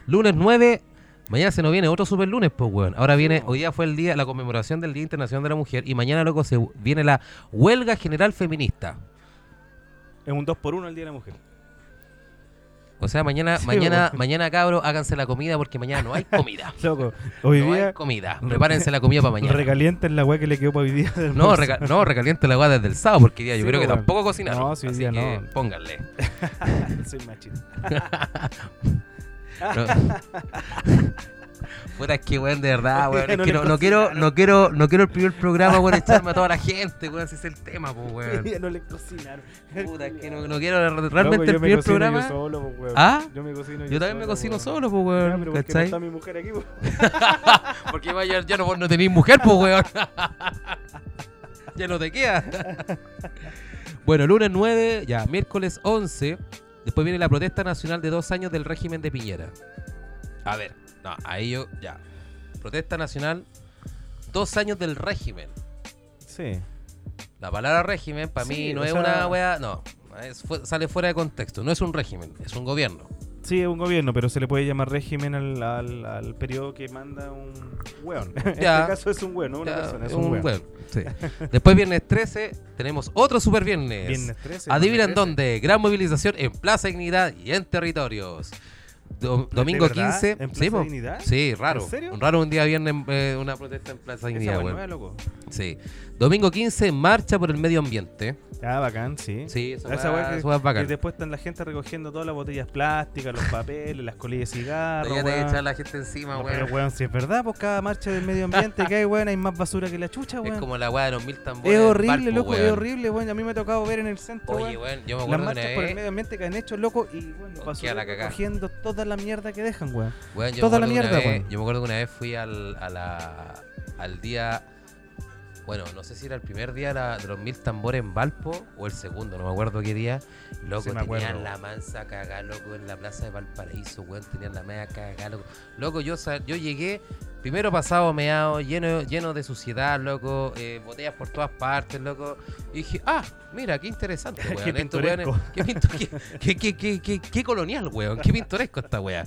Lunes 9. Mañana se nos viene otro super lunes, pues, weón. Ahora viene, hoy día fue el día, la conmemoración del Día Internacional de la Mujer. Y mañana, loco, se viene la huelga general feminista. Es un 2 por 1 el Día de la Mujer. O sea, mañana, Sí, mañana, weón. mañana, cabros, háganse la comida porque mañana no hay comida. Loco, hoy no día hay comida. Prepárense la comida para mañana. recalienten la weá que le quedó para hoy día. del No, reca- no, recaliente la weá desde el sábado porque día yo Sí, creo que tampoco cocinaron. No, sí, hoy así día que no. pónganle. Soy machista. No. Puta, es que weón, de verdad, weón. Es No que no, no quiero, no quiero, no quiero el primer programa, weón, echarme a toda la gente, weón, si es el tema, pues, weón. No le cocinaron. Puta, es que no, no quiero Loco, realmente yo el me primer programa. Yo, solo, pues, weón. ¿Ah? yo me cocino Yo también me cocino solo, pues, Ya, weón. pero ¿por qué está mi mujer aquí, pues? Porque ya, ya no, no tenéis mujer, pues, weón. ya no te queda. bueno, lunes 9, ya, miércoles 11. Después viene la protesta nacional de dos años del régimen de Piñera. A ver, no, ahí yo, ya. Protesta nacional, dos años del régimen. Sí. La palabra régimen para Sí, mí no es sea- una weá, no. es fu- sale fuera de contexto. No es un régimen, es un gobierno. Sí, es un gobierno, pero se le puede llamar régimen al, al, al periodo que manda un weón. en este caso es un weón, no una Ya, persona, es un, un weón. weón, sí. Después viernes 13 tenemos otro super viernes. Viernes 13. Adivinan viernes 13. dónde. Gran movilización en Plaza Dignidad y en territorios. Do- domingo ¿De verdad? 15. ¿En sí, Plaza po. Dignidad? Sí, raro. ¿En serio? Un raro un día viernes eh, una protesta en Plaza Dignidad, nueva, loco. Sí. Domingo 15, marcha por el medio ambiente. Ah, bacán, sí. Sí, esa Esa weá que, esa weá es bacán. que después están la gente recogiendo todas las botellas plásticas, los papeles, las colillas de cigarros. Ya te echar la gente encima, No, weón. pero weón, si es verdad, pues cada marcha del medio ambiente que hay, weón, hay más basura que la chucha, Es weón. como la weá de los mil tambores. Es horrible, Valpo, loco, es horrible, weón. A mí me ha tocado ver en el centro, Oye, weón, yo me las acuerdo que marchas una por el medio ambiente que han hecho, loco, y basura recogiendo toda la mierda que dejan, weón. Weón, yo Toda la mierda, vez- weón. Yo me acuerdo que una vez fui al, a la, al día. Bueno, no sé si era el primer día de, la- de los mil tambores en Valpo o el segundo, no me acuerdo qué día. Loco, Sí, tenían la weón. mansa cagada, loco, en la plaza de Valparaíso, weón. Tenían la media cagada, loco. Loco, yo, yo llegué, primero pasado meado, lleno, lleno de suciedad, loco, eh, botellas por todas partes, loco. Y dije, ah, mira, qué interesante, weón. Qué pintoresco. qué, pinto- qué- qué- qué- qué- qué- qué colonial, weón. Qué pintoresco esta weá.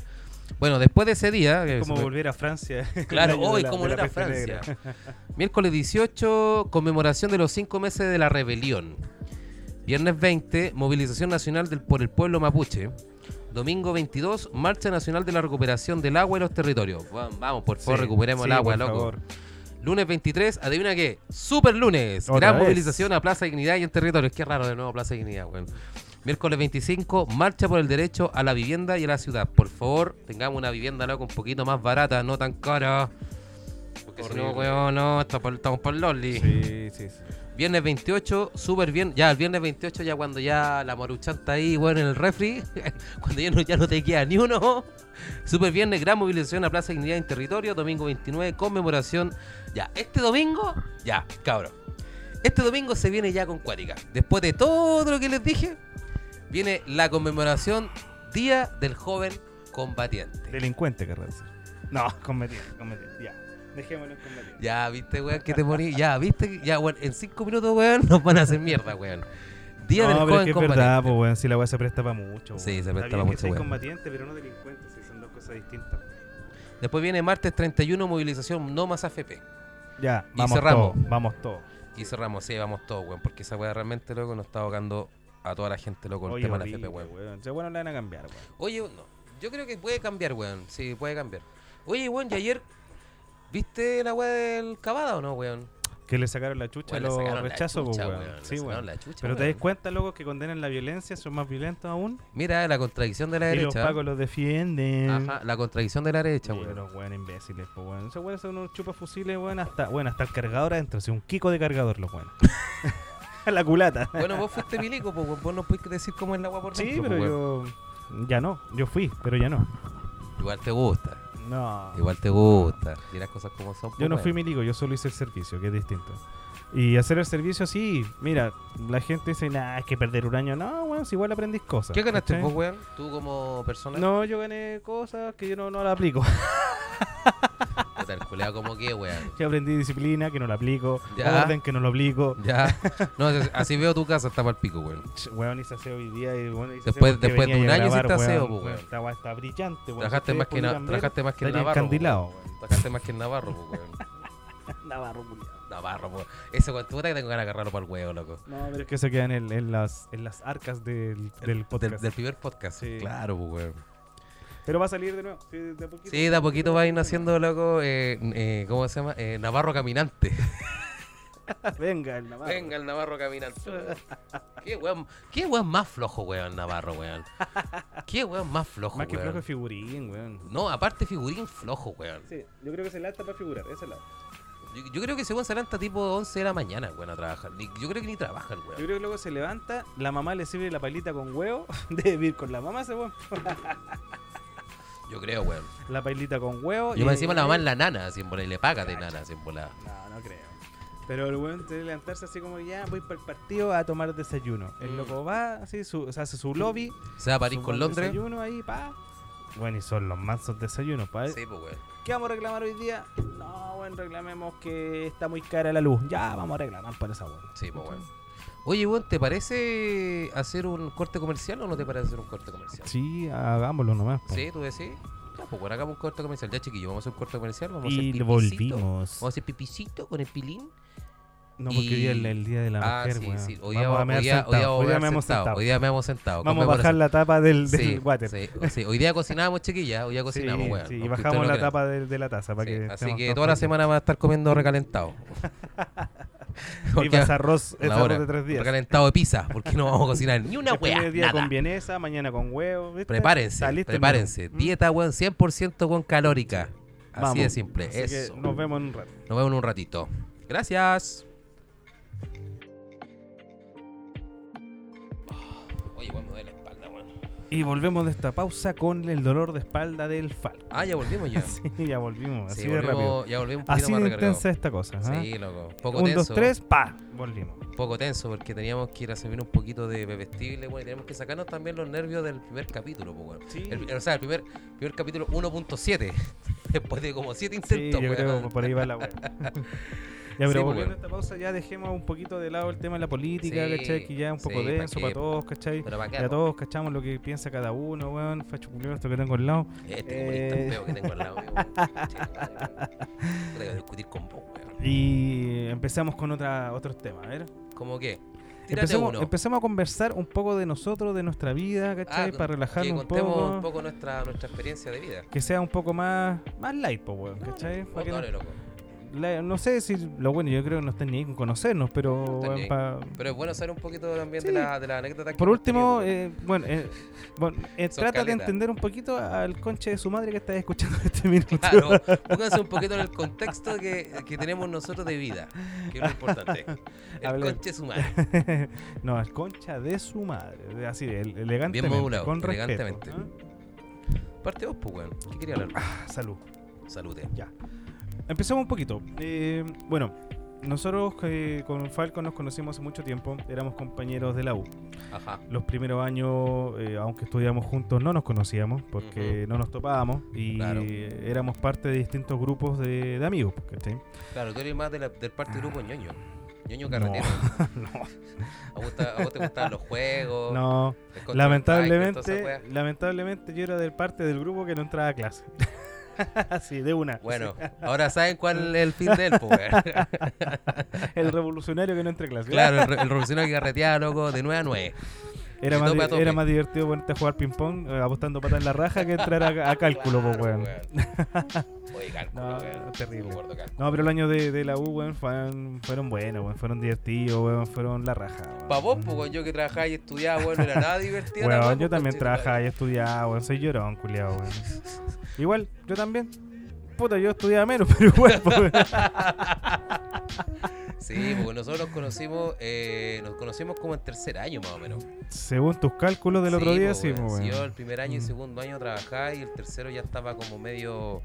Bueno, después de ese día. que Como volver a Francia. Claro, hoy como era peste Francia. Miércoles 18, conmemoración de los cinco meses de la rebelión. Viernes 20, movilización nacional del, por el pueblo mapuche. Domingo 22, marcha nacional de la recuperación del agua y los territorios. Va- Vamos, por favor, Sí, recuperemos sí, el agua, loco. favor. Lunes 23, adivina qué, super lunes. Gran vez. movilización a Plaza Dignidad y en territorios. Qué raro de nuevo Plaza Dignidad, weón. Miércoles 25, marcha por el derecho a la vivienda y a la ciudad. Por favor, tengamos una vivienda loco un poquito más barata, no tan cara. Porque si no, weón, no, estamos por Loli. Sí, sí, sí. Viernes 28, súper bien. Ya, el viernes 28, ya cuando ya la maruchan está ahí, bueno, en el refri. cuando ya no, ya no te queda ni uno. Súper viernes, gran movilización a Plaza Dignidad en territorio. Domingo 29, conmemoración. Ya, este domingo, ya, cabrón. Este domingo se viene ya con Cuática. Después de todo lo que les dije, viene la conmemoración Día del Joven Combatiente. Delincuente, querrás decir. No, combatiente, combatiente. Ya. Dejémoslo en combatiente. Ya, viste, weón, que te morí. Ya, viste, ya, weón, en cinco minutos, weón, nos van a hacer mierda, weón. Día no, del pero Joven es que es Combatiente. verdad, pues, weón. Si la weá se presta para mucho. Sí, weón. se Está presta bien pa' que mucho, weón. combatiente, pero no delincuente, sí, son dos cosas distintas. Después viene martes 31, movilización No Más AFP. Ya, Y vamos cerramos. todos, vamos todos. Y cerramos, sí, vamos todos, weón, porque esa weá realmente, loco, nos está ahogando a toda la gente, loco, el tema de la AFP, weón. weón. Ese weón le van a cambiar, weón. Oye, no, yo creo que puede cambiar, weón, sí, puede cambiar. Oye, weón, y ayer, ¿viste la weá del Cavada o no, weón? Que le sacaron la chucha Weón, los la rechazos, weón. weón, Sí, weón. la chucha, Pero te weón. das cuenta, loco, que condenan la violencia, son más violentos aún. Mira la contradicción de la Y los derecha. pacos los defienden. Ajá, la contradicción de la derecha, weón. los weón imbéciles, pues weón. Esos weones son unos chupafusiles, weón, hasta, bueno, hasta el cargador adentro, sí, un kiko de cargador los weones. la culata. Bueno, vos fuiste milico, pues vos no puedes decir cómo es la agua por sí, dentro, pero pues, weón. yo ya no, yo fui, pero ya no. Igual te gusta, No. igual te gusta. Y las cosas como son. Yo pues, no fui milico, yo solo hice el servicio, que es distinto. Y hacer el servicio sí, mira, la gente dice, nah, es que perder un año. No, weón, si igual aprendís cosas. ¿Qué ganaste ¿cachai? vos, weón? Tú como persona. No, yo gané cosas que yo no, no las aplico. El Culeado como que, weón. Que aprendí disciplina, que no la aplico. Ya. Orden, que no lo aplico. Ya. No, así veo tu casa, está para el pico, weón. Weón, hice aseo hoy día y bueno, hice Después- después de un año hiciste aseo, weón. pues, weón. Esta weá está brillante, weón. Trabajaste Si más, que trabajaste más que el Navarro. weón. Trabajaste más que el Navarro, po, weón. Navarro, culiao. Navarro, po. Ese weón, tú puta que tengo ganas de agarrarlo para el huevo, loco. No, pero es que se quedan en, en las, en las arcas del, del podcast. Del, del primer podcast. Sí. Claro, pues, weón. Pero va a salir de nuevo. Sí, de a poquito. Sí, de a poquito va a ir naciendo, loco, eh, eh, ¿cómo se llama? Eh, Navarro Caminante. Venga, el Navarro. Venga el Navarro Caminante. weón. ¿Qué weón, qué weón más flojo, weón, Navarro, weón? ¿Qué weón más flojo, Más que weón? flojo es figurín, weón. No, aparte figurín flojo, weón. Sí, yo creo que se lata para figurar, esa es la. Yo, yo creo que ese weón se levanta tipo 11 de la mañana, weón, a trabajar. Yo creo que ni trabaja el Yo weón. creo que luego se levanta, la mamá le sirve la palita con huevo, debe ir con la mamá ese weón. Yo creo, weón. La pailita con huevo. Yo me encima la mamá es la nana, así en bola, y le paga de nana, así en bola. No, no creo. Pero el weón debe levantarse así como ya voy para el partido a tomar desayuno. El Mm. loco va, así, su, o sea, hace su lobby. Se va a París con Londres. Desayuno ahí, pa. Bueno, y son los mansos desayunos, pa. Sí, pues, weón. ¿Qué vamos a reclamar hoy día? No, bueno, reclamemos que está muy cara la luz. Ya, vamos a reclamar por esa weón. Sí, pues, weón. Oye, weón, ¿te parece hacer un corte comercial o no te parece hacer un corte comercial? Sí, hagámoslo nomás. po. Sí, tú decís. Ya, pues bueno, hagamos un corte comercial. Ya, chiquillo, vamos a hacer un corte comercial. Vamos a hacer Y volvimos. Vamos a hacer pipicito con el pilín. No, porque hoy día es y- el día de la ah, mujer, sí, weón. sí. Hoy Vamos a hoy día, hoy día vamos hoy día me hemos sentado. sentado. Hoy día me hemos sentado. Vamos a bajar la tapa del, del Sí, water. sí, sí. Hoy día cocinamos, chiquilla. Hoy día cocinamos, sí, weón. sí, y bajamos la tapa de, de la taza para Sí, que Así que toda la semana va a estar comiendo recalentado. Y Porque vas arroz, es arroz de tres días. Recalentado de pizza, porque no vamos a cocinar ni una Este weá. día nada. con vienesa, mañana con huevo. ¿viste? Prepárense, listo prepárense. Dieta, weón, 100% con calórica. Así Vamos. de simple. Así que Eso. nos vemos en un rato. Nos vemos en un ratito. Gracias. Oye, weón, Y volvemos de esta pausa con el dolor de espalda del Falco. Ah, ya volvimos ya. Sí, ya volvimos, así Sí, de rápido. ya volvimos un poquito Así más de intensa esta cosa. ¿ah? Sí, loco. Poco Un, tenso. dos, tres, pa, volvimos. Poco tenso porque teníamos que ir a servir un poquito de bebestible, bueno, y tenemos que sacarnos también los nervios del primer capítulo, pues. Sí. El- o sea, el primer, primer capítulo 1.7. Después de como 7 Sí, intentos, yo creo que por ahí va la. Ya, Sí, pero pues, volviendo weón. a esta pausa, ya dejemos un poquito de lado el tema de la política, Sí, ¿cachai? Que ya es un poco sí, ¿pa' denso para todos, ¿cachai? Pero qué, Ya todos cachamos lo que piensa cada uno, weón. Facho esto que tengo al lado. Este comunista Eh. feo que tengo al lado weón. Discutir con vos, weón. Y empezamos con otra, otros temas, a ver. ¿Cómo qué? Tírate Empecemos, a conversar un poco de nosotros, de nuestra vida, ¿cachai? Ah, para relajarnos que un poco. un poco nuestra, nuestra experiencia de vida. Que sea un poco más, más light, po, weón, ¿cachai? Pa' que no- Dale, loco. La- no sé si lo bueno, yo creo que no están ni ahí con conocernos, pero pa- Pero es bueno saber un poquito también Sí. de, la, de la anécdota que Por último, eh, bueno, eh, bueno eh, trata de entender un poquito al conche de su madre que está escuchando este minuto. Claro, pónganse un poquito en el contexto que, que tenemos nosotros de vida, que es lo importante. El conche su madre. no, al concha de su madre, de- así, de- elegantemente, modulado, con respeto. elegantemente. ¿ah? Parte vos, pues, weón. ¿Qué quería hablar? Ah, salud. Salute. Ya. Empecemos un poquito. Eh, bueno, nosotros eh, con Falco nos conocimos hace mucho tiempo, éramos compañeros de la U. Ajá. Los primeros años, eh, aunque estudiamos juntos, no nos conocíamos porque no nos topábamos y Claro. éramos parte de distintos grupos de, de amigos. ¿cachai? Claro, tú eres más de la- del parte grupo ñoño. ñoño carretero. no, ¿A, vos te- a vos te gustaban los juegos? no. Lamentablemente, lamentablemente yo era del parte del grupo que no entraba a clase. Así, de una. Bueno, ahora saben cuál es el fin de él, pues, weón. El revolucionario que no entra a clase. Claro, el, re- el revolucionario que carreteaba, loco, de 9 a 9. Era más, tope tope. era más divertido ponerte a jugar ping-pong eh, apostando pata en la raja que entrar a, a cálculo, pues, weón. Oye, cálculo, No, weón. terrible. Cálculo. No, pero los años de, de la U, weón, fueron, fueron buenos, weón. Fueron divertidos, weón. Fueron la raja. weón. Pa' vos, pues, weón, yo que trabajaba y estudiaba, weón, no era nada divertido. Weón, yo también trabajaba y estudiaba, weón. Soy llorón, culiado, weón. Igual, yo también. Puta, yo estudiaba menos, pero igual, weón. Sí, porque nosotros nos conocimos, eh, nos conocimos como en tercer año más o menos. Según tus cálculos del otro día, po, sí, weón. pues. Yo el primer año y Mm. segundo año trabajaba y el tercero ya estaba como medio,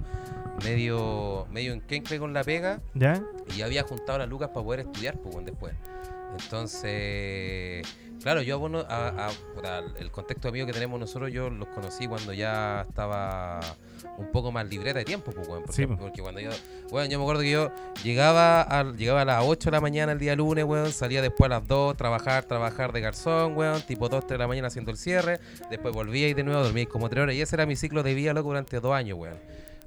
medio, medio en quenque con la pega ¿Ya? y ya había juntado las lucas para poder estudiar, pues, después. Entonces, claro, yo bueno, a, a- puta, el contexto amigo que tenemos nosotros, yo los conocí cuando ya estaba un poco más libreta de tiempo, pues, weón, Sí, porque cuando yo, bueno, yo me acuerdo que yo llegaba, al, llegaba a las 8 de la mañana el día lunes, weón, salía después a las 2, trabajar, trabajar de garzón, weón, tipo 2, 3 de la mañana haciendo el cierre, después volvía y de nuevo dormía como 3 horas, y ese era mi ciclo de vida, loco, durante dos años, weón.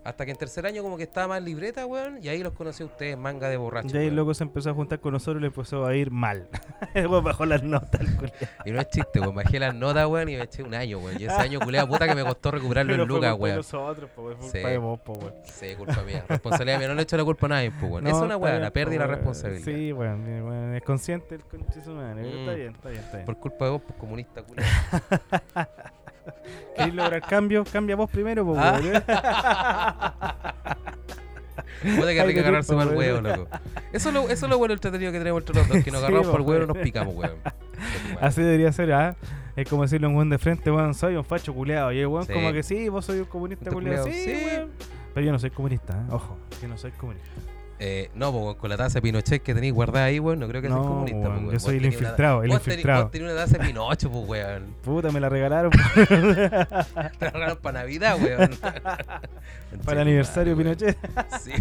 Hasta que en tercer año como que estaba más libreta, weón, y ahí los conocí a ustedes, manga de borracho. Y ahí weón. loco se empezó a juntar con nosotros y le empezó a ir mal. Después bajó las notas el. Y no es chiste, weón. Bajé las notas, weón, y me eché un año, weón. Y ese año culiada puta que me costó recuperarlo Pero en lucas, de weón. nosotros, po, weón, Sí. culpa de vos, po, weón. Sí, culpa mía. Responsabilidad mía. No le echo la culpa a nadie, pues, weón. No, es una bien, la pérdida y po, la weón. responsabilidad. Sí, weón, eh, weón, es consciente el su madre, pero Está Mm. bien, está bien, está bien. Por culpa de vos, pues comunista, culiado. ¿Querés lograr cambio? Cambia vos primero, Ah. weón. Puta que qué agarrarse mal el huevo, loco. Eso es lo, eso es lo bueno entretenido que tenemos entre los dos, que nos Sí, agarramos por el huevo y nos picamos, weón. Así debería ser, ¿ah? Es como decirle a un weón de frente, weón, soy un facho culeado. Y el weón Sí. como que sí, vos soy un comunista Un culeado. Sí, sí. weón. Pero yo no soy comunista, ¿eh? Ojo, que no soy comunista. Eh, no, pues, con la taza de Pinochet que tenéis guardada ahí, weón, no creo que No, seas comunista, weón, weón. yo soy el infiltrado, el infiltrado. Vos tenés una taza de Pinocho, pues, weón. Puta, me la regalaron Te la regalaron para Navidad, weón. para el aniversario Pinochet. Sí.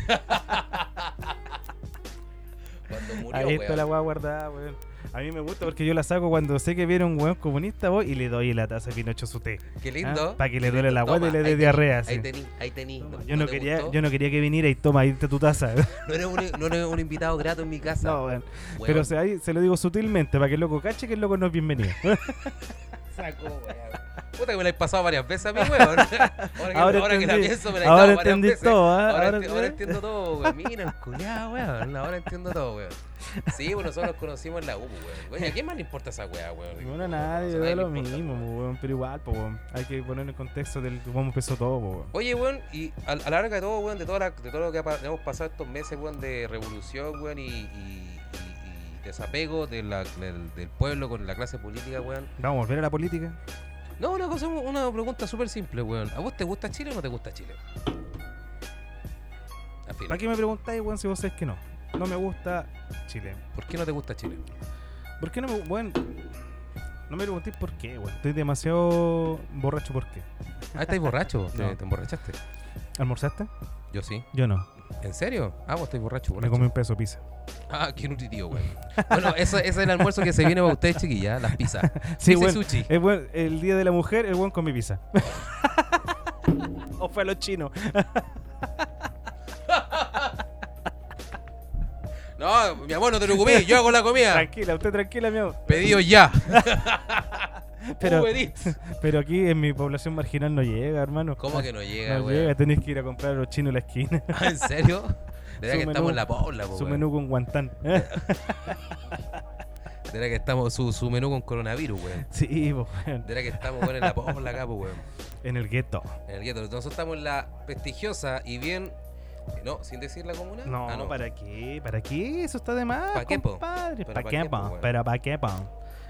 Cuando murió, Ahí está weón. la weá guardada, weón. A mí me gusta porque yo la saco cuando sé que viene un weón comunista, voy y le doy la taza de Pinocho su té. Qué lindo. Para que le duele la guata y le dé diarrea. Ahí tení, ahí tení. Toma, ¿No- Yo no quería, gustó? yo no quería que viniera y toma, ahí está tu taza. No eres un, no eres un invitado grato en mi casa. no, weón. Pero o sea, ahí se lo digo sutilmente para que el loco cache que el loco no es bienvenido. Saco, weón. Puta que me la he pasado varias veces a mí, weón. Ahora que, Ahora ahora que la pienso, me la he Ahora varias entendí veces. todo, ¿ah? Ahora, Ahora- enti- ahora entiendo todo, weón. Mira, el culiao, weón. Ahora entiendo todo, weón. Sí, bueno, nosotros nos conocimos en la U, weón. ¿a quién más le importa esa weá, weón? Bueno, a nadie, le lo importa, mismo, weón. pero igual, po, weón. hay que poner en el contexto del cómo empezó todo, po, weón. Oye, weón, y a, a la larga de todo, weón, de, toda la- de todo lo que hemos pasado estos meses, weón, de revolución, weón, y- y- y desapego de la- del, del pueblo con la clase política, weón. Vamos a volver a la política. No, una cosa, una pregunta súper simple, weón. ¿A vos te gusta Chile o no te gusta Chile? Afirma. ¿Para qué me preguntáis, weón, si vos sabés que no? No me gusta Chile. ¿Por qué no te gusta Chile? ¿Por qué no me.? Bueno, no me preguntéis por qué, weón. Estoy demasiado borracho, ¿por qué? Ah, estáis borracho, te, No. te emborrachaste. ¿Almorzaste? Yo sí. Yo no. ¿En serio? Ah, vos estáis borracho, Me borracho. comí un de pizza. Ah, qué nutritivo, weón. Bueno, eso, ese es el almuerzo que se viene para ustedes, chiquillas, las pizzas. Sí, Pizza sushi. El, buen- el día de la mujer, el buen con mi pizza. o fue a los chinos. No, mi amor, no te preocupes, yo hago la comida. Tranquila, usted tranquila, mi amor. Pedido ya. Pero, pero aquí en mi población marginal no llega, hermano. ¿Cómo que no llega, No llega, tenés que ir a comprar a los chinos en la esquina. ¿En serio? Verdad que menú- estamos en la pobla, po, Su menú con guantán. Verdad que estamos, su, su menú con coronavirus, weón. sí, po, weón. Verdad que estamos, weón, en la pobla acá, pues, weón. En el gueto. En el gueto. Nosotros estamos en la prestigiosa y bien. No, sin decir la comuna. No, Ah, ¿para qué? ¿Para qué? Eso está de más, ¿Pa qué, po? compadre. ¿Para pa' qué, po, po? Pero ¿para qué, po?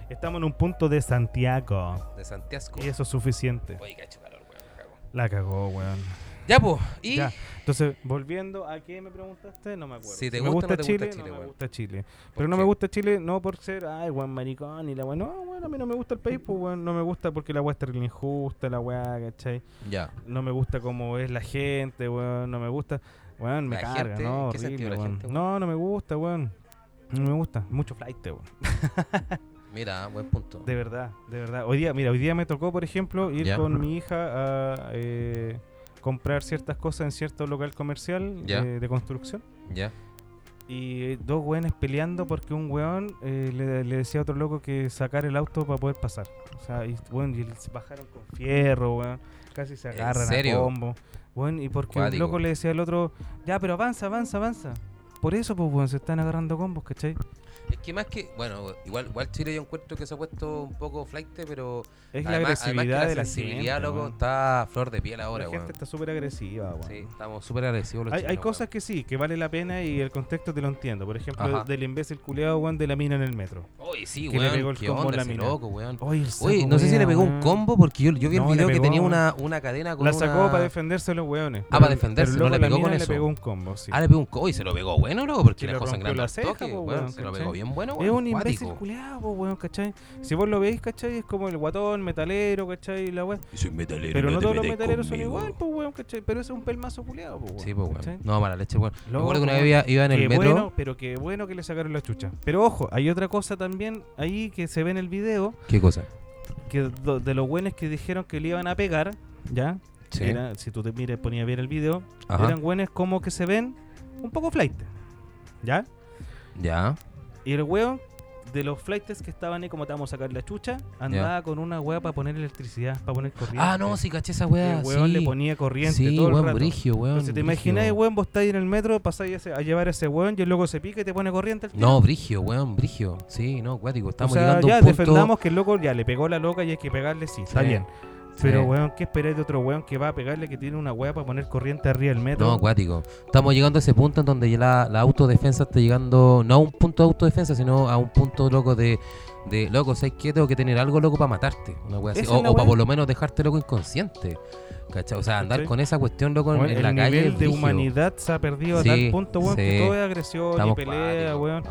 Estamos en un punto de Santiago. De Santiago. Y eso es suficiente. Oye, cacho calor, weón. La cagó, weón. Ya, pues. Y. Ya. Entonces, volviendo a qué me preguntaste, no me acuerdo. Si te me gusta no Chile, gusta Chile, no me gusta Chile. ¿Por Pero no qué? me gusta Chile no por ser, ay, weón, maricón y la weón. No, weón, a mí no me gusta el país, pues, weón. No me gusta porque la weá está injusta, la weá, ¿cachai? Ya. No me gusta cómo es la gente, weón. No me gusta. Weón, me ¿La carga, gente? ¿no? ¿En qué sentido Horrible, la gente? No, no me gusta, weón. No me gusta. Mucho flight, weón. Mira, buen punto. De verdad, de verdad. Hoy día, mira, hoy día me tocó, por ejemplo, ir Ya. con mi hija a eh, comprar ciertas cosas en cierto local comercial de, de construcción. Ya. Y eh, dos weones peleando porque un weón eh, le, le decía a otro loco que sacar el auto para poder pasar. O sea, y, weón, y se bajaron con fierro, weón. Casi se ¿En agarran a combo. Weón, y porque un loco le decía al otro, ya, pero avanza, avanza, avanza. Por eso, pues, weón, se están agarrando combos, ¿cachai? Es que más que. Bueno, igual, igual Chile yo encuentro que se ha puesto un poco flight, pero. Es la además que agresividad la de la sensibilidad, gente, loco, está a flor de piel ahora, La gente está súper agresiva, weón. Sí, estamos súper agresivos los Hay, hay cosas que sí, que vale la pena y el contexto te lo entiendo. Por ejemplo, Ajá. del imbécil culeado, weón, de la mina en el metro. Oye, sí, que le pegó el ¿Qué combo onda en la ese mina. loco, weón? Oye, el Oye, saco no sé si le pegó un weón. combo porque yo, yo vi No, el video que pegó, tenía una, una cadena con La una... sacó para defenderse de los weones. Ah, para defenderse, no le la pegó con eso. le pegó un combo, sí. Ah, le pegó un combo. Oye, se lo pegó bueno, loco, porque las le rompió la ceja, toque, po, weón. weón, Se lo ¿cachai? pegó bien Es weón, un imbécil po, weón, ¿cachai? Si vos lo veis, ¿cachai? Es como el guatón, metalero, ¿cachai? La. Soy metalero, Pero no todos los metaleros son igual, pues, weón, ¿cachai? Pero ese es un pelmazo culiado, pues, weón. Sí, pues, ¿cachai? weón. No, mala leche, weón. Me acuerdo que una vez weón. iba, en el Qué metro. bueno, pero qué bueno que le sacaron la chucha. Pero ojo, hay otra cosa también ahí que se ve en el video, ¿Qué cosa? que de los buenos que dijeron que le iban a pegar, ¿ya? Sí. Era- si tú te mires, ponías bien el video, Ajá. eran buenos como que se ven un poco flight, ¿ya? Ya. Y el weón de los flights que estaban ahí, como te vamos a sacar la chucha, andaba con una weá para poner electricidad, para poner corriente. Ah, no, sí, caché esa weá. el weón sí. le ponía corriente Sí, todo el rato. brigio, weón. Entonces, ¿te imagináis, weón, vos estáis en el metro, pasáis a, a llevar a ese weón y el loco se pica y te pone corriente al tiro? No, brigio, weón, brigio. Sí, no, cuático. o Estamos sea, llegando a ya un punto... defendamos que el loco ya le pegó la loca y hay que pegarle, sí, está Sí, bien. Sí. Pero, weón, ¿qué esperáis de otro weón que va a pegarle que tiene una weá para poner corriente arriba del metro? No, acuático. Estamos llegando a ese punto en donde ya la, la autodefensa está llegando, no a un punto de autodefensa, sino a un punto, loco, de, de loco, ¿sabes qué? Tengo que tener algo, loco, para matarte. Una wea así. O, para por lo menos dejarte, loco, inconsciente. ¿Cachai? O sea, andar ¿Cachai? con esa cuestión, loco, en, el la calle. nivel es de humanidad se ha perdido a Sí, tal punto, weón, que sí. todo es agresión Estamos y pelea, weón.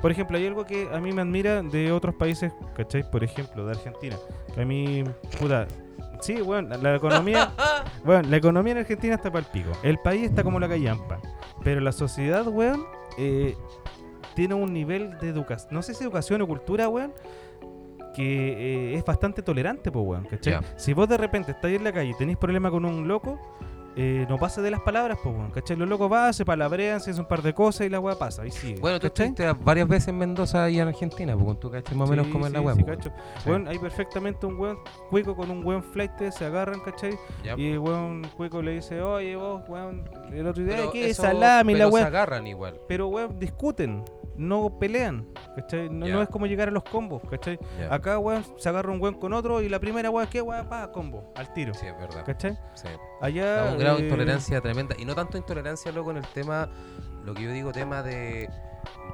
Por ejemplo, hay algo que a mí me admira de otros países, ¿cachai? Por ejemplo, de Argentina. Que a mí, puta, sí, weón, la- la economía, bueno, la economía en Argentina está para el pico. El país está como la callampa. Pero la sociedad, weón, eh, tiene un nivel de educación, no sé si educación o cultura, weón, que eh, es bastante tolerante, pues, weón, ¿cachai? Si vos de repente estáis en la calle y tenéis problema con un loco, eh, no pasa de las palabras, pues, weón, ¿cachai? Los locos van, se palabrean, se hacen un par de cosas y la weá pasa, y sigue. Bueno, tú estuviste varias veces en Mendoza y en Argentina, pues tú cachai más o menos Sí, cómo es la sí, web. sí, cacho. Weón, hay perfectamente un weón cuico con un weón flight, se agarran, ¿cachai? Y el weón cuico le dice, oye vos, weón, el otro día, ¿qué es salami, la pero se agarran igual. Pero weón, discuten, no pelean, ¿cachai? No, no es como llegar a los combos, ¿cachai? Acá, weón, se agarra un weón con otro y la primera weón, ¿qué weón? Pa, combo, al tiro, Sí, es verdad. ¿cachai? Sí. Allá... Un grado de intolerancia tremenda. Y no tanto intolerancia, loco, en el tema, lo que yo digo, tema de,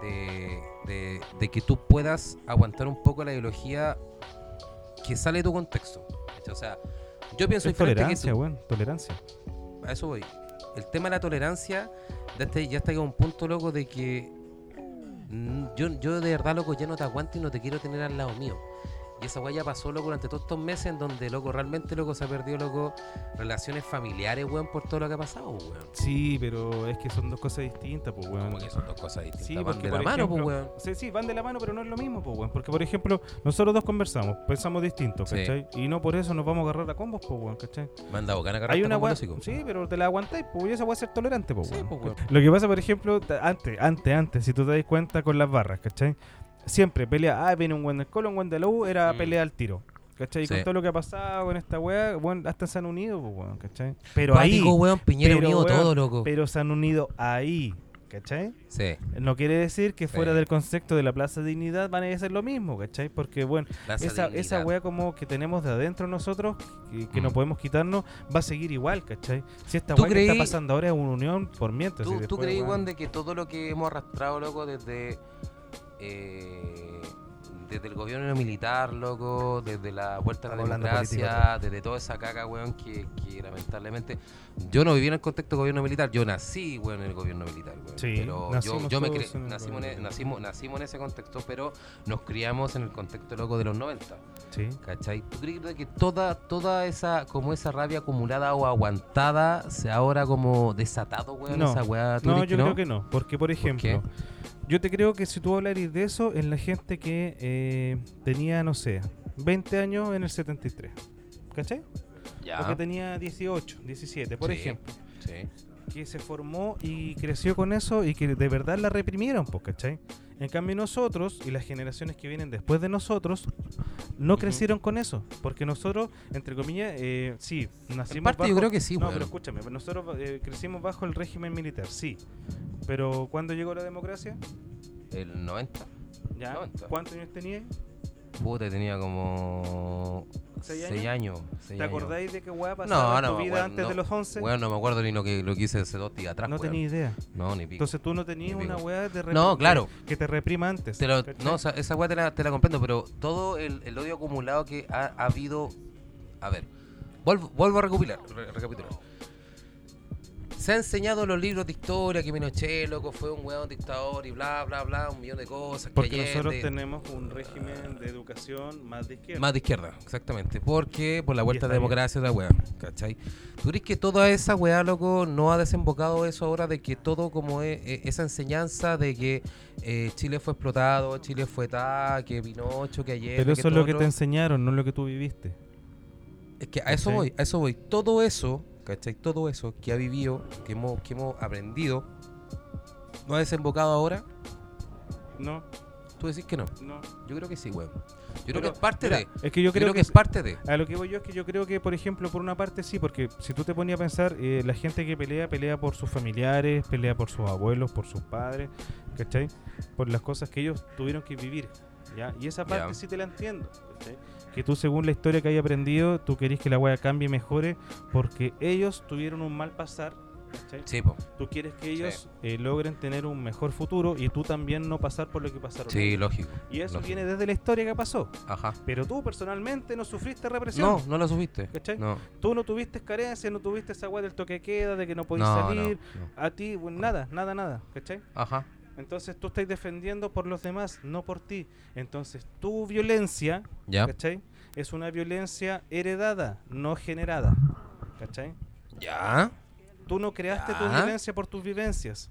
de, de, de que tú puedas aguantar un poco la ideología que sale de tu contexto. ¿cachai? O sea, yo pienso Es tolerancia, weón, tolerancia. A eso voy. El tema de la tolerancia ya está, ya está a un punto, loco, de que yo, yo de verdad, loco, ya no te aguanto y no te quiero tener al lado mío. Y esa weá ya pasó, loco, durante todos estos meses en donde, loco, realmente, loco, se ha perdido, loco, relaciones familiares, weón, por todo lo que ha pasado, weón. Sí, pero es que son dos cosas distintas, pues, weón. Como que son dos cosas distintas. Sí, van porque de la mano, pues, weón. Sí, sí, van de la mano, pero no es lo mismo, pues, weón. Porque, por ejemplo, nosotros dos conversamos, pensamos distintos, Sí. ¿cachai? Y no por eso nos vamos a agarrar a combos, pues, weón, ¿cachai? Manda bocana Hay carreta una weá, hocicos. sí, pero te la aguantáis, pues, y esa weá es ser tolerante, pues, Sí, weón. pues, weón. Lo que pasa, por ejemplo, antes, antes, antes, si tú te das cuenta con las barras, ¿cachai? Siempre pelea, ah, viene un buen del Colo, un buen de la U, era Mm. pelea al tiro. ¿Cachai? Y Sí. con todo lo que ha pasado con esta weá, bueno, hasta se han unido, pues, weón, ¿cachai? Pero ahí, Cuático, weón, Piñera pero, unido weón, todo, loco. pero se han unido ahí, ¿cachai? Sí. No quiere decir que fuera Sí. del concepto de la Plaza Dignidad van a ser lo mismo, ¿cachai? Porque, bueno, Plaza esa, Dignidad. esa weá como que tenemos de adentro nosotros, que, no Mm. podemos quitarnos, va a seguir igual, ¿cachai? Si esta ¿Tú weá que está creí- pasando ahora es una unión por mientras. ¿Tú, tú weón, weón, de que todo lo que hemos arrastrado, loco, desde. Eh, desde el gobierno militar, loco, desde la vuelta a la democracia, desde toda esa caca, weón, que, que lamentablemente. Yo no viví en el contexto del gobierno militar, yo nací, weón, en el gobierno militar, weón. Sí, pero yo, me cre- en nacimos, en, nacimos, nacimos en ese contexto, pero nos criamos en el contexto, loco, de los 90. Sí. ¿Cachai? ¿Tú crees que toda, toda esa, como esa rabia acumulada o aguantada se ahora como desatado, weón? No. esa weá, ¿tú No, yo creo que no. Porque, por ejemplo, yo te creo que si tú hablaras de eso, en la gente que eh, tenía, no sé, 20 años en el 73. ¿Cachai? Ya. O que tenía 18, 17, por Sí. ejemplo. Sí. que se formó y creció con eso y que de verdad la reprimieron, pues, ¿cachai? En cambio nosotros y las generaciones que vienen después de nosotros no crecieron con eso, porque nosotros, entre comillas, eh, sí, nacimos En parte yo bajo- creo que sí, No, weón. pero escúchame, nosotros eh, crecimos bajo el régimen militar, sí. Pero ¿cuándo llegó la democracia? El 90. ¿Ya? 90. ¿Cuántos años tenías? Puta, tenía como. ¿Seis 6 años. seis ¿Te años. acordáis de qué hueá pasaba No, no, tu vida antes no. de los 11? Weón, no me acuerdo ni lo que, lo que hice hace dos días atrás. no tenía idea. No, ni pico. Entonces tú no tenías una weá de No, claro. que te reprima antes. Te lo- no, o sea, esa weá te la, te la comprendo, pero todo el, el odio acumulado que ha, ha habido. A ver, vuelvo, vuelvo a recopilar, re- recapitular. Se ha enseñado en los libros de historia que Pinochet, loco, fue un weón dictador y bla, bla, bla, un millón de cosas. que Porque nosotros tenemos un régimen de educación más de izquierda. Más de izquierda, exactamente. Porque por la vuelta de democracia la weá, ¿cachai? ¿Tú crees que toda esa weá, loco, no ha desembocado eso ahora de que todo como es, eh, esa enseñanza de que eh, Chile fue explotado, Chile fue ta, que Pinocho, que ayer. Pero eso es lo que te enseñaron, no lo que tú viviste. Es que a eso voy, a eso voy. Todo eso, ¿cachai? Todo eso que ha vivido, que hemos, que hemos aprendido, ¿no ha desembocado ahora? No, Tú decís que no. no. Yo creo que sí, weón. Yo creo que es parte mira, de. Es que yo creo, que, es parte de. A lo que voy yo es que yo creo que, por ejemplo, por una parte sí, porque si tú te ponías a pensar, eh, la gente que pelea, pelea por sus familiares, pelea por sus abuelos, por sus padres, ¿cachai? Por las cosas que ellos tuvieron que vivir, ¿ya? Y esa parte sí te la entiendo, Que tú, según la historia que hayas aprendido, tú querés que la wea cambie y mejore porque ellos tuvieron un mal pasar. Sí. Tú quieres que ellos eh, logren tener un mejor futuro y tú también no pasar por lo que pasaron. Sí, lógico. Y eso lógico. viene desde la historia que pasó. Ajá. Pero tú personalmente no sufriste represión. No, no subiste. ¿Cachai? No. Tú no tuviste carencias, no tuviste esa weá del toque queda, de que no podías no, salir. no. A ti, bueno, nada, nada, nada. ¿Cachai? Ajá. Entonces tú estás defendiendo por los demás, no por ti. Entonces tu violencia. Es una violencia heredada, no generada. ¿Cachai? Ya. Tú no creaste tu violencia por tus vivencias.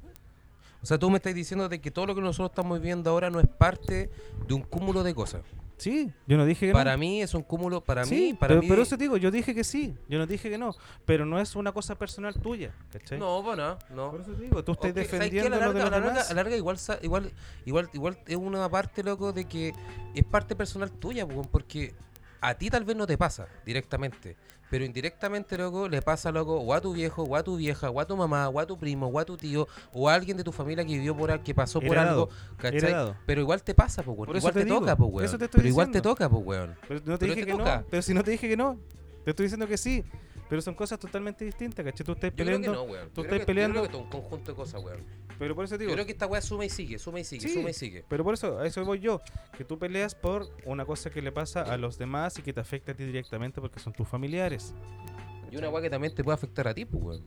O sea, tú me estás diciendo de que todo lo que nosotros estamos viviendo ahora no es parte de un cúmulo de cosas. Sí, yo no dije que Para no. mí es un cúmulo, para sí, mí, para pero, mí. pero eso te digo, yo dije que sí, yo no dije que no, pero no es una cosa personal tuya, ¿cachai? No, bueno, no. Por eso te digo, tú estás Ok, ¿sabes qué? defendiendo a la lo de larga, a la larga, a la larga igual, igual, igual, igual es una parte, loco, de que es parte personal tuya, po, porque a ti tal vez no te pasa directamente, pero indirectamente, loco, le pasa, loco, o a tu viejo, o a tu vieja, o a tu mamá, o a tu primo, o a tu tío, o a alguien de tu familia que vivió por que pasó por algo, ¿cachai? heredado. Pero igual te pasa, pues, Por eso igual te toca, pues, weón. eso te estoy Pero igual te toca, pues, weón. Pero no te Pero dije te que toca. no. Pero si no te dije que no, te estoy diciendo que sí. Pero son cosas totalmente distintas, ¿cachai? Tú estás Yo creo peleando. que no, weón. tú estás peleando- Yo creo que es un conjunto de cosas, weón. Pero por eso te Yo digo. creo que esta weá suma y sigue, suma y sigue, Sí, suma y sigue. Pero por eso, a eso voy yo. Que tú peleas por una cosa que le pasa a los demás y que te afecta a ti directamente porque son tus familiares. Y una weá que también te puede afectar a ti, pues, weón.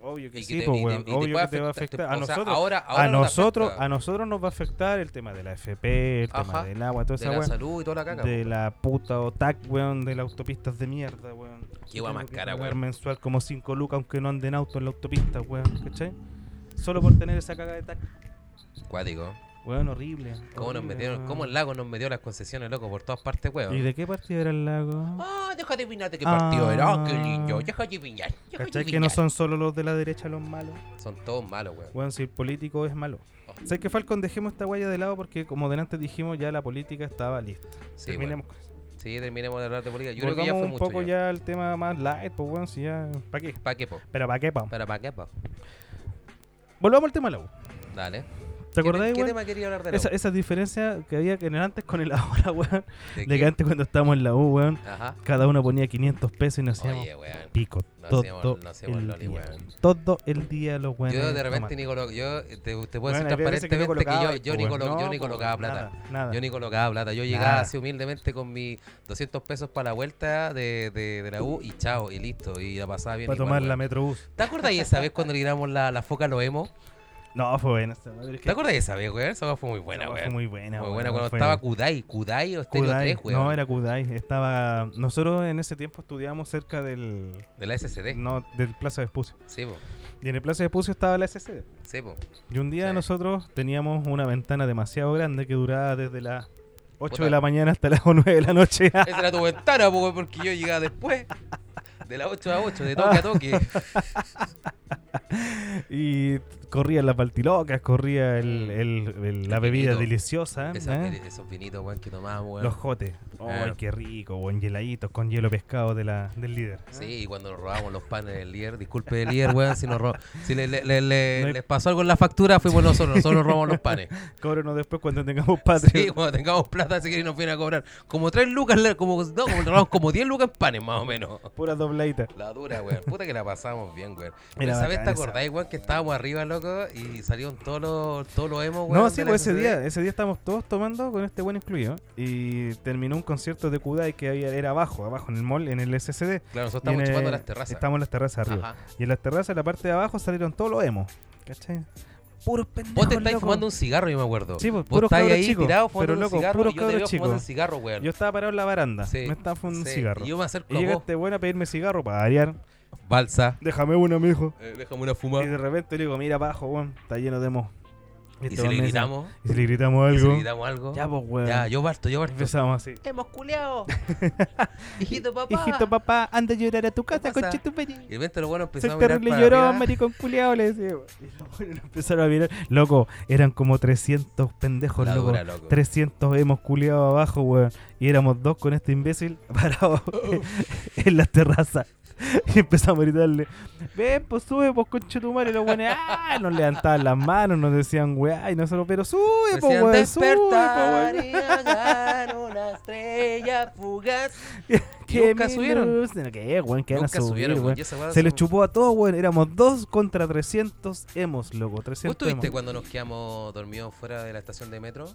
Obvio que Y que sí, te- pues, y te- weón. y Obvio que te va a afectar. A sea, nosotros, ahora- ahora a nosotros, a nosotros nos va a afectar el tema de la FP, el tema del agua, toda De esa la weá. salud y toda la caca. De po. la puta OTAC, weón, de las autopistas de mierda, weón. Qué Tengo más cara, weón. mensual como 5 lucas aunque no ande en auto en la autopista, weón, ¿cachai? Solo por tener esa caga de TAC. Cuático. Weón, horrible. ¿Cómo nos metieron? ¿Cómo el lago nos metió las concesiones, loco, por todas partes, weón? ¿Y de qué partido era el lago? Ah, deja de adivinar de qué partido era. Ah, qué lindo. Deja de adivinar. ¿Cachai que no son solo los de la derecha los malos? Son todos malos, weón. Weón, si el político es malo. Oh. ¿Sabes qué, Falcon? Dejemos esta guaya de lado porque, como delante dijimos, ya la política estaba lista. Sí, Terminemos con. Sí, terminemos de hablar de política. Yo creo que ya Volvamos fue un mucho. poco ya. al tema más light, pues, weón, si ya... ¿Para qué? ¿Para qué, po? ¿Pero para qué? ¿Para pa' qué, po? Volvamos al tema de. Dale. ¿Te ¿Qué, acordás, ¿Qué tema quería hablar de la Esa, U? esa diferencia que había en el antes con el ahora, weón. ¿De que antes cuando estábamos en la U, weón, Ajá. cada uno ponía 500 pesos y nos hacíamos Oye, weón. pico No todo hacíamos- no hacíamos el loli, día. weón. Todo el día los weones. Yo de repente ni colo- yo te, te puedo Bueno, que transparentemente que, yo, yo, ni, yo colocaba plata. Nada, nada. Yo ni colocaba plata. Yo llegaba Nada. así humildemente con mis 200 pesos para la vuelta de, de, de la U y chao, y listo. Y la pasaba bien. Para tomar la. Metrobús. ¿Te acuerdas esa vez cuando le tiramos la, la foca a los emo? No, fue buena esa madre, ¿Te acuerdas de esa vez, weón? Esa fue muy buena, esa weón. fue muy buena, Muy buena cuando estaba Kudai. Kudai o Stereo Kudai. 3, weón. No, era Kudai. Estaba... Nosotros en ese tiempo estudiábamos cerca del... De la SSD. No, del Plaza de Espucio. Sí, po. Y en el Plaza de Espucio estaba la SCD. Sí, po. Y un día Sí. nosotros teníamos una ventana demasiado grande que duraba desde las 8 Puta. de la mañana hasta las 9 de la noche. Esa era tu ventana, po, porque yo llegaba después. De las 8 a 8, de toque a toque. y corrían las baltilocas, corría el, Mm. el- el- la bebida vinito. deliciosa. Esos, ¿eh? esos vinitos, weón, que tomábamos, weón. Los jotes. ¡Ay, Claro. qué rico! Buen heladitos con hielo pescado de la, del líder. Sí, y cuando nos robamos los panes del líder, disculpe el líder, weón, si, nos si le, le- le- le- No hay- les pasó algo en la factura, fuimos nosotros, nosotros nos robamos los panes. Cóbrenos después cuando tengamos patria. Sí, cuando tengamos plata, si quieren nos vienen a cobrar como tres lucas, como, no, como, robamos como 10 lucas en panes, más o menos. Pura dobladita. La dura, weón. Puta que la pasamos bien, weón. Vez, bacán ¿te esa acordáis, weón, que estábamos arriba, loco, y salieron todos los, todos los emos, weón? No, sí, pues ese día, ese día estábamos todos tomando con este buen incluido y terminó un concierto de Kudai que había, era abajo, abajo en el mall, en el SCD. Claro, nosotros en chupando las terrazas. Estábamos en las terrazas arriba. Ajá. Y en las terrazas, en la parte de abajo, salieron todos los emos. ¿Cachai? Puros pendejos. Vos te estáis loco. fumando un cigarro, yo me acuerdo. Sí, pues, puros estáis ahí tirado fumando pero, un loco, cigarro puros yo te fumando un cigarro, weón. Yo estaba parado en la baranda. Sí, Me estaba fumando sí. un cigarro. Y yo me acerco Y a llega vos, este bueno a pedirme cigarro para variar. Balsa, Déjame una, mijo. eh, déjame una fuma. Y de repente le digo, mira abajo, weón, está lleno de. Y este si weón le gritamos, Y si le gritamos y si algo. le gritamos algo. Ya, pues, weón. Ya, yo parto, yo parto. Empezamos así. Hemos culeado. Hijito papá. Hijito papá, anda a llorar a tu casa, conche tu Y de repente los buenos empezaron a mirar terrible arriba. maricón culiao, le decía. Y los buenos empezaron a mirar. Loco, eran como 300 pendejos, La loco. dura, loco. 300 hemos culiado abajo, weón. Y éramos dos con este imbécil parados en las terrazas. Y empezamos a gritarle, ven, pues sube, pues conche tu madre. Los buenos, ¡ah! Nos levantaban las manos, nos decían, weá, y nosotros, pero sube, pues, weón, sube, despertar pues, y hagar una estrella fugaz. Que nunca subieron. ¿Qué, weón? ¿Qué Nunca subir, subieron, weón? weón. Se les chupó a todos, weón. Éramos dos contra 300 hemos, loco. ¿Vos 300 estuviste hemos. cuando nos quedamos dormidos fuera de la estación de metro?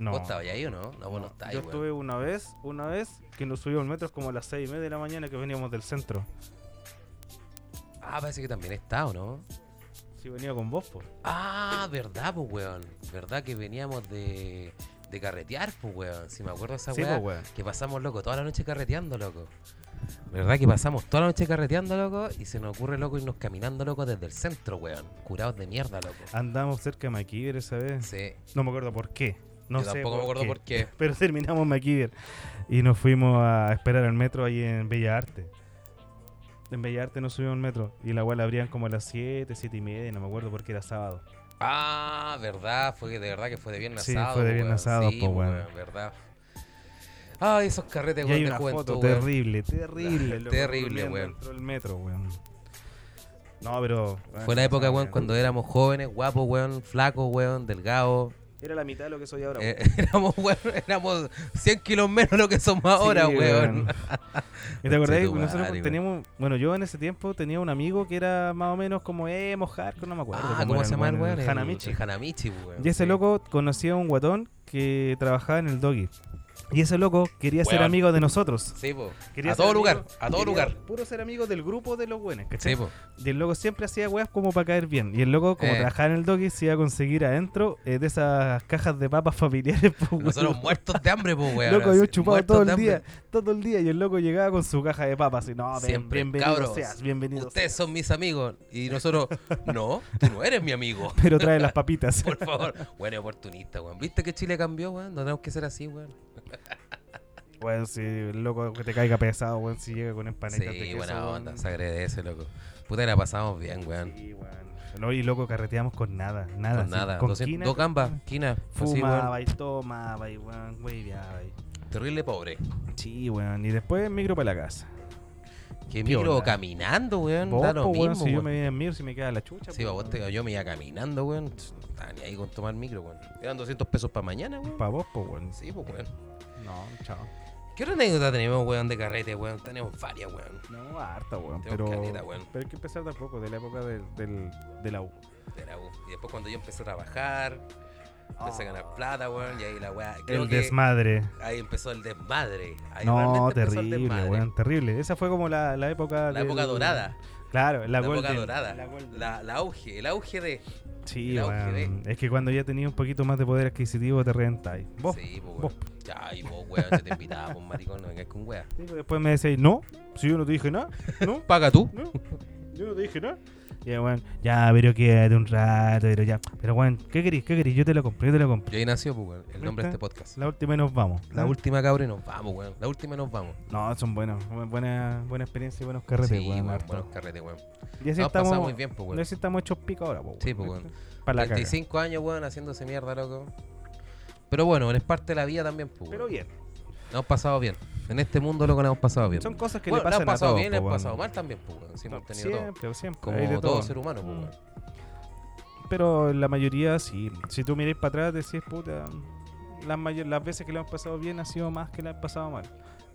No. ¿Vos estabas ahí o no? No, vos no No, estabas, Yo estuve una vez, una vez que nos subimos metros como a las 6 y media de la mañana que veníamos del centro. Ah, parece que también está, ¿o no? Sí, venía con vos, po. Ah, verdad, pues, weón. Verdad que veníamos de, de carretear, pues, weón. Si me acuerdo esa Sí, weá. po, weón. Que pasamos, loco, toda la noche carreteando, loco. ¿Verdad que pasamos toda la noche carreteando, loco? Y se nos ocurre, loco, irnos caminando, loco, desde el centro, weón. Curados de mierda, loco. Andamos cerca de Maquiver esa vez. Sí. No me acuerdo por qué. No Yo sé tampoco me acuerdo por qué. Pero terminamos en Maquiver. Y nos fuimos a esperar al metro ahí en Bella Arte. En Bella Arte nos subimos al metro. Y la la abrían como a las 7, 7 y media. No me acuerdo porque era sábado. Ah, verdad, fue de verdad que fue de viernes Sí, sábado. fue de viernes weón. sábado, Sí, po, weón, verdad. Ay, esos carretes, weón, de una juventud, foto terrible, terrible. Terrible, weón. Dentro del metro, weón. No, pero. Fue la época, weón, cuando éramos jóvenes, guapos, weón, flacos, weón, delgados. Era la mitad de lo que soy ahora. Eh, weón. éramos, weón, éramos 100 kilos menos lo que somos ahora, Sí, weón. ¿Y te acordás? Nosotros teníamos. Bueno, yo en ese tiempo tenía un amigo que era más o menos como emo, hardcore, no me acuerdo. Ah, ¿cómo se llama el weón, Hanamichi. El Hanamichi, weón. Y ese sí. loco conocía a un guatón que trabajaba en el doggy. Y ese loco quería ser amigo de nosotros. Sí, po. Quería a todo amigo- lugar, a todo lugar. Puro ser amigo del grupo de los buenos, ¿cachai? Sí, po. Y el loco siempre hacía weas como para caer bien. Y el loco, como Eh. trabajaba en el doggy, se iba a conseguir adentro eh, de esas cajas de papas familiares. po, Nosotros weón. muertos de hambre, pues, weón. Loco, así, chupado todo el día, todo el día. Y el loco llegaba con su caja de papas. Y no, Siempre, bienvenido cabros. seas, bienvenido Ustedes seas. son mis amigos. Y nosotros, no, tú no eres mi amigo. Pero trae las papitas. Por favor. Bueno, oportunista, weón. ¿Viste que Chile cambió, weón? No tenemos que ser así, weón. Bueno, si el loco que te caiga pesado, weón, si llega con empanadas de Sí, queso. buena weón. onda. Se agradece, loco. Puta, la pasamos bien, weón. Sí, weón. No, y loco, carreteamos con nada, nada. Con nada. Con 200 quina, dos gambas, quina. Fumaba weón. y tomaba y weón, hueveaba. Terrible pobre. Sí, weón. Y después micro para la casa. Que ¿Qué micro onda? caminando, weón. Da lo po, weón, si yo weón. me voy en micro, si me queda la chucha. Sí, po, vos te- yo me iba caminando, weón. No estaba ni ahí con tomar micro, weón. Eran 200 pesos para mañana, weón. Pa' vos, pues, weón. Sí, pues, weón. No, chao. ¿Qué otra anécdota tenemos, weón, de carrete, weón? Tenemos varias, weón. No, harta, weón. Tengo Pero, caleta, weón. pero hay que empezar tampoco, de la época del, del, de la U. De la U. Y después cuando yo empecé a trabajar, empecé a ganar plata, weón. Y ahí la weá. creo El que desmadre. Ahí empezó el desmadre. Ahí No, realmente empezó el terrible, desmadre. weón, terrible. Esa fue como la, la época. La del- época dorada. Claro, la, La, época golden, dorada. la. La, la auge. El auge de. Sí, el auge weón. Es que cuando ya tenías un poquito más de poder adquisitivo te reventáis. Vos. Sí, pues, vos. weón. Ya, y vos, weón, se te invitaba, pues, maricón, no vengas con weón. Sí, pues después me decís, no, si yo no te dije nada, no, Paga tú. no, yo no te dije nada. Ya, weón, ya, pero quédate un rato, pero ya. Pero, weón, ¿qué querís? ¿Qué querís? Yo te lo compro, yo te lo compro. Y ahí nació, pues, weón, el nombre de este podcast. La última y nos vamos. La última cabra y nos vamos, weón. La última y nos vamos. No, son buenos. Buena, buena experiencia y buenos carretes, sí, weón. harto. buenos carretes, weón. Y así Nos estamos, pasamos muy bien, pues, y así estamos hechos pico ahora, po, Sí, pues, weón. Para la caga. 35 años, weón, haciéndose mierda, loco. Pero bueno, es parte de la vida también, pues. Pero bien. Nos hemos pasado bien. En este mundo, loco, nos hemos pasado bien. Son cosas que bueno, le pasan hemos pasado a todos, bien, le weón. pasado mal también, pues, weón. Sí, hemos tenido siempre, todo. siempre. hay de Como todo todo. ser humano, pues, weón. Pero la mayoría sí. Si tú miráis para atrás, decís, puta, las, mayor- las veces que le hemos pasado bien ha sido más que le han pasado mal.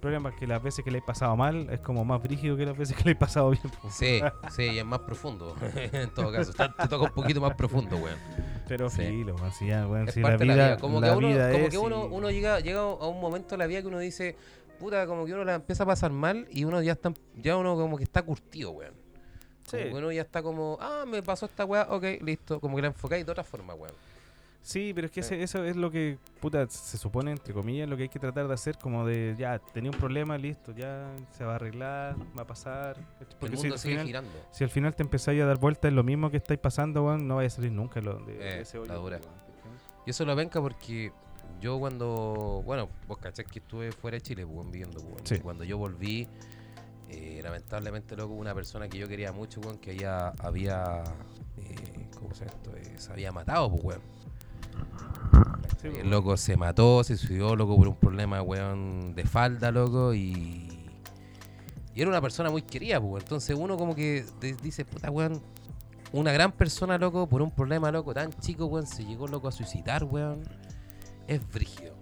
Problema es que las veces que le he pasado mal es como más brígido que las veces que le he pasado bien. po. Sí, sí, y es más profundo. en todo caso, te toca un poquito más profundo, weón. Pero Sí. filo, ya, weón, Es si la parte vida, de la vida. Como la que uno, vida como es que uno, uno llega, llega a un momento en la vida que uno dice, puta, como que uno la empieza a pasar mal y uno ya está, ya uno como que está curtido, weón. Como Sí. que uno ya está como, ah, me pasó esta weá, ok, listo. Como que la enfocáis de otra forma, weón. Sí, pero es que ese- eso es lo que, puta, se supone, entre comillas, lo que hay que tratar de hacer, como de, ya, tenía un problema, listo, ya se va a arreglar, va a pasar. Porque el si mundo al, sigue final, girando. si al final te empezáis a dar vueltas en lo mismo que estáis pasando, weón, no vais a salir nunca lo, de, de ese la dura. Y eso lo venca porque yo cuando, bueno, vos cachás que estuve fuera de Chile, weón, viviendo, weón. Sí. Cuando yo volví, eh, lamentablemente, loco, una persona que yo quería mucho, weón, que ella había, eh, ¿cómo se llama esto? Eh, se había matado, pues, weón. Sí, El loco se mató, se suicidó, loco, por un problema, weón, de falda, loco, y... Y era una persona muy querida, pues, weón. Entonces uno como que dice, puta, weón, una gran persona, loco, por un problema, loco, tan chico, weón, se llegó, loco, a suicidar, weón. Es brígido.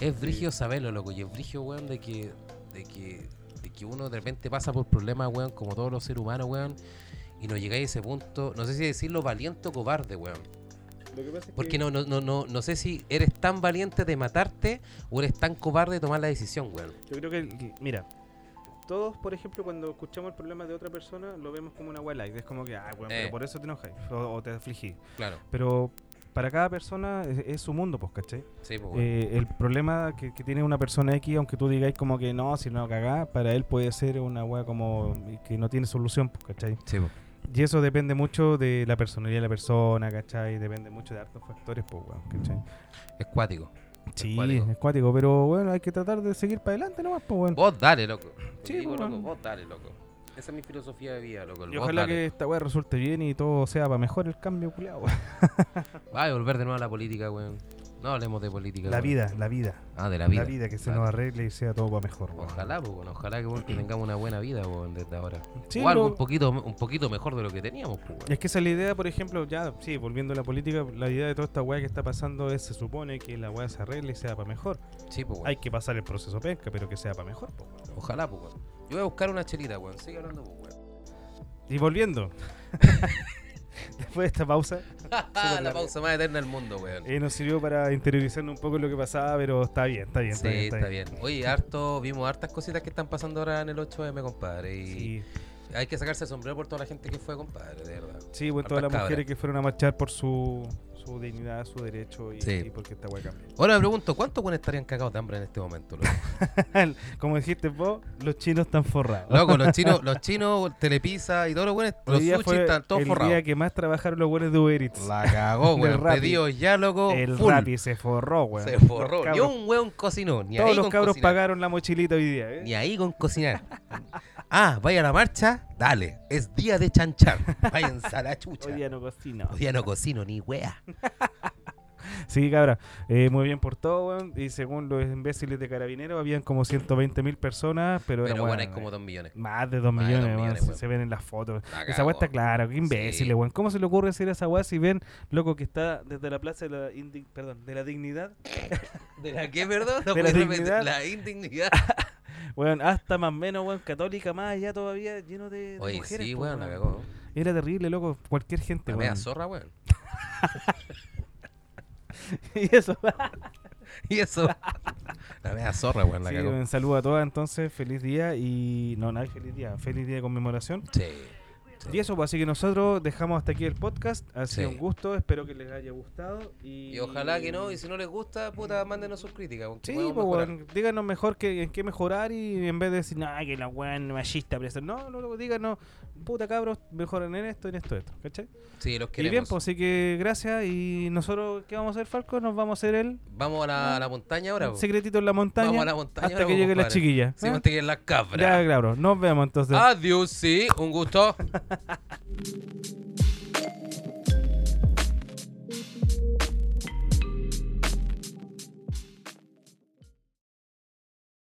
Es Sí. brígido saberlo, loco, y es brígido, weón, de que, de que, de que uno de repente pasa por problemas, weón, como todos los seres humanos, weón, y no llegáis a ese punto, no sé si decirlo valiente o cobarde, weón. Porque que- no, no, no, no, no sé si eres tan valiente de matarte o eres tan cobarde de tomar la decisión, weón. Yo creo que, mira, todos, por ejemplo, cuando escuchamos el problema de otra persona, lo vemos como una light. Es como que, ah, weón, Eh. pero por eso te enojas o, o te afligís. Claro. Pero para cada persona es, es su mundo, pues, ¿cachai? Sí, pues. Eh, el problema que, que tiene una persona X, aunque tú digáis como que no, si no cagá, para él puede ser una weá como que no tiene solución, pues, ¿cachai? Sí, pues. Y eso depende mucho de la personalidad de la persona, ¿cachai? Depende mucho de hartos factores, pues, weón, ¿cachai? Es cuático. Sí, es cuático, pero bueno, hay que tratar de seguir para adelante nomás, pues, weón. Vos dale, loco. Sí, digo, pues, loco, vos dale, loco. Esa es mi filosofía de vida, loco. el Y vos ojalá dale. que esta weá resulte bien y todo sea para mejor el cambio, culiao, weón. Vaya a volver de nuevo a la política, weón. No hablemos de política. La vida, la vida. Ah, de la vida. La vida, que se nos arregle y sea todo para mejor, weón. Ojalá, pues, ojalá que, tengamos una buena vida, weón, desde ahora. Sí, o algo un poquito, un poquito mejor de lo que teníamos, pues, weón. Es que esa es la idea, por ejemplo, ya, sí, volviendo a la política, la idea de toda esta weá que está pasando es, se supone que la weá se arregle y sea para mejor. Sí, pues. Hay que pasar el proceso penca, pero que sea para mejor, weón. Ojalá, pues. Yo voy a buscar una chelita, weón. Sigue hablando, pues, weón. Y volviendo, después de esta pausa, la pausa más eterna del mundo, weón. eh, nos sirvió para interiorizarnos un poco lo que pasaba, pero está bien, está bien, Sí, está bien. está bien. Oye, harto, vimos hartas cositas que están pasando ahora en el 8M, compadre. Y Sí, hay que sacarse el sombrero por toda la gente que fue, compadre, de verdad. sí, bueno, todas las mujeres que fueron a marchar por su, su dignidad, su derecho y, Sí. y porque esta weá cambie. Ahora me pregunto, ¿cuántos buenos estarían cagados de hambre en este momento, loco? Como dijiste vos, los chinos están forrados. Loco, los chinos, los chinos, Telepizza y todos los buenos, los sushi están todos el forrados. día que más trabajaron los buenos de Uber Eats. La cagó, weón. Pedidos ya, loco, el full. Rappi se forró, weón. Se forró. Ni cabros- un weón cocinó, ni todos ahí los con cabros cocinar. pagaron la mochilita hoy día, ¿eh? Ni ahí con cocinar. Ah, vaya a la marcha, dale. Es día de chanchar. Váyanse a la chucha. Hoy día no cocino. Hoy día no cocino ni wea. Sí, cabra. Eh, muy bien por todo, weón. Y según los imbéciles de carabineros, habían como 120 mil personas, pero, Pero bueno, hay como eh, dos millones. Más de 2 Más de millones, millones, se- ven en las fotos. La Esa weá está clara, qué imbéciles, Sí. weón. ¿Cómo se le ocurre decir esa weá si ven, loco, que está desde la plaza de la, indi- perdón, de la dignidad? ¿De la qué, perdón? No De la repetir. dignidad. La indignidad. Weón, hasta más menos, weón, católica, más allá todavía, lleno de, de Oye, mujeres. sí, po, weón, la weón. cagó. Era terrible, loco. Cualquier gente, La media weón. zorra, weón. y eso. Y eso. La media zorra, weón, la Sí, cagó. un saludo a todas entonces, feliz día y no, no hay feliz día, feliz día de conmemoración. Sí. Y eso, pues así que nosotros dejamos hasta aquí el podcast, ha sido Sí. un gusto, espero que les haya gustado y, Y ojalá que no, y si no les gusta, puta, mándenos sus críticas. Sí, pues weón, díganos mejor que, en qué mejorar y en vez de decir, nah, que la weón machista, pero eso", no, no, no, díganos, puta cabros, mejoren en esto, en esto, esto, ¿cachai? Sí, los Y queremos. bien, pues así que gracias y nosotros, ¿qué vamos a hacer, Falco? Nos vamos a hacer el Vamos a la, a la montaña ahora. secretito en la montaña, Vamos a la montaña hasta ahora, que po, llegue la compadre. chiquilla. Sí, ¿eh? hasta que en la cabra. Ya, claro, nos vemos entonces. Adiós, sí, un gusto.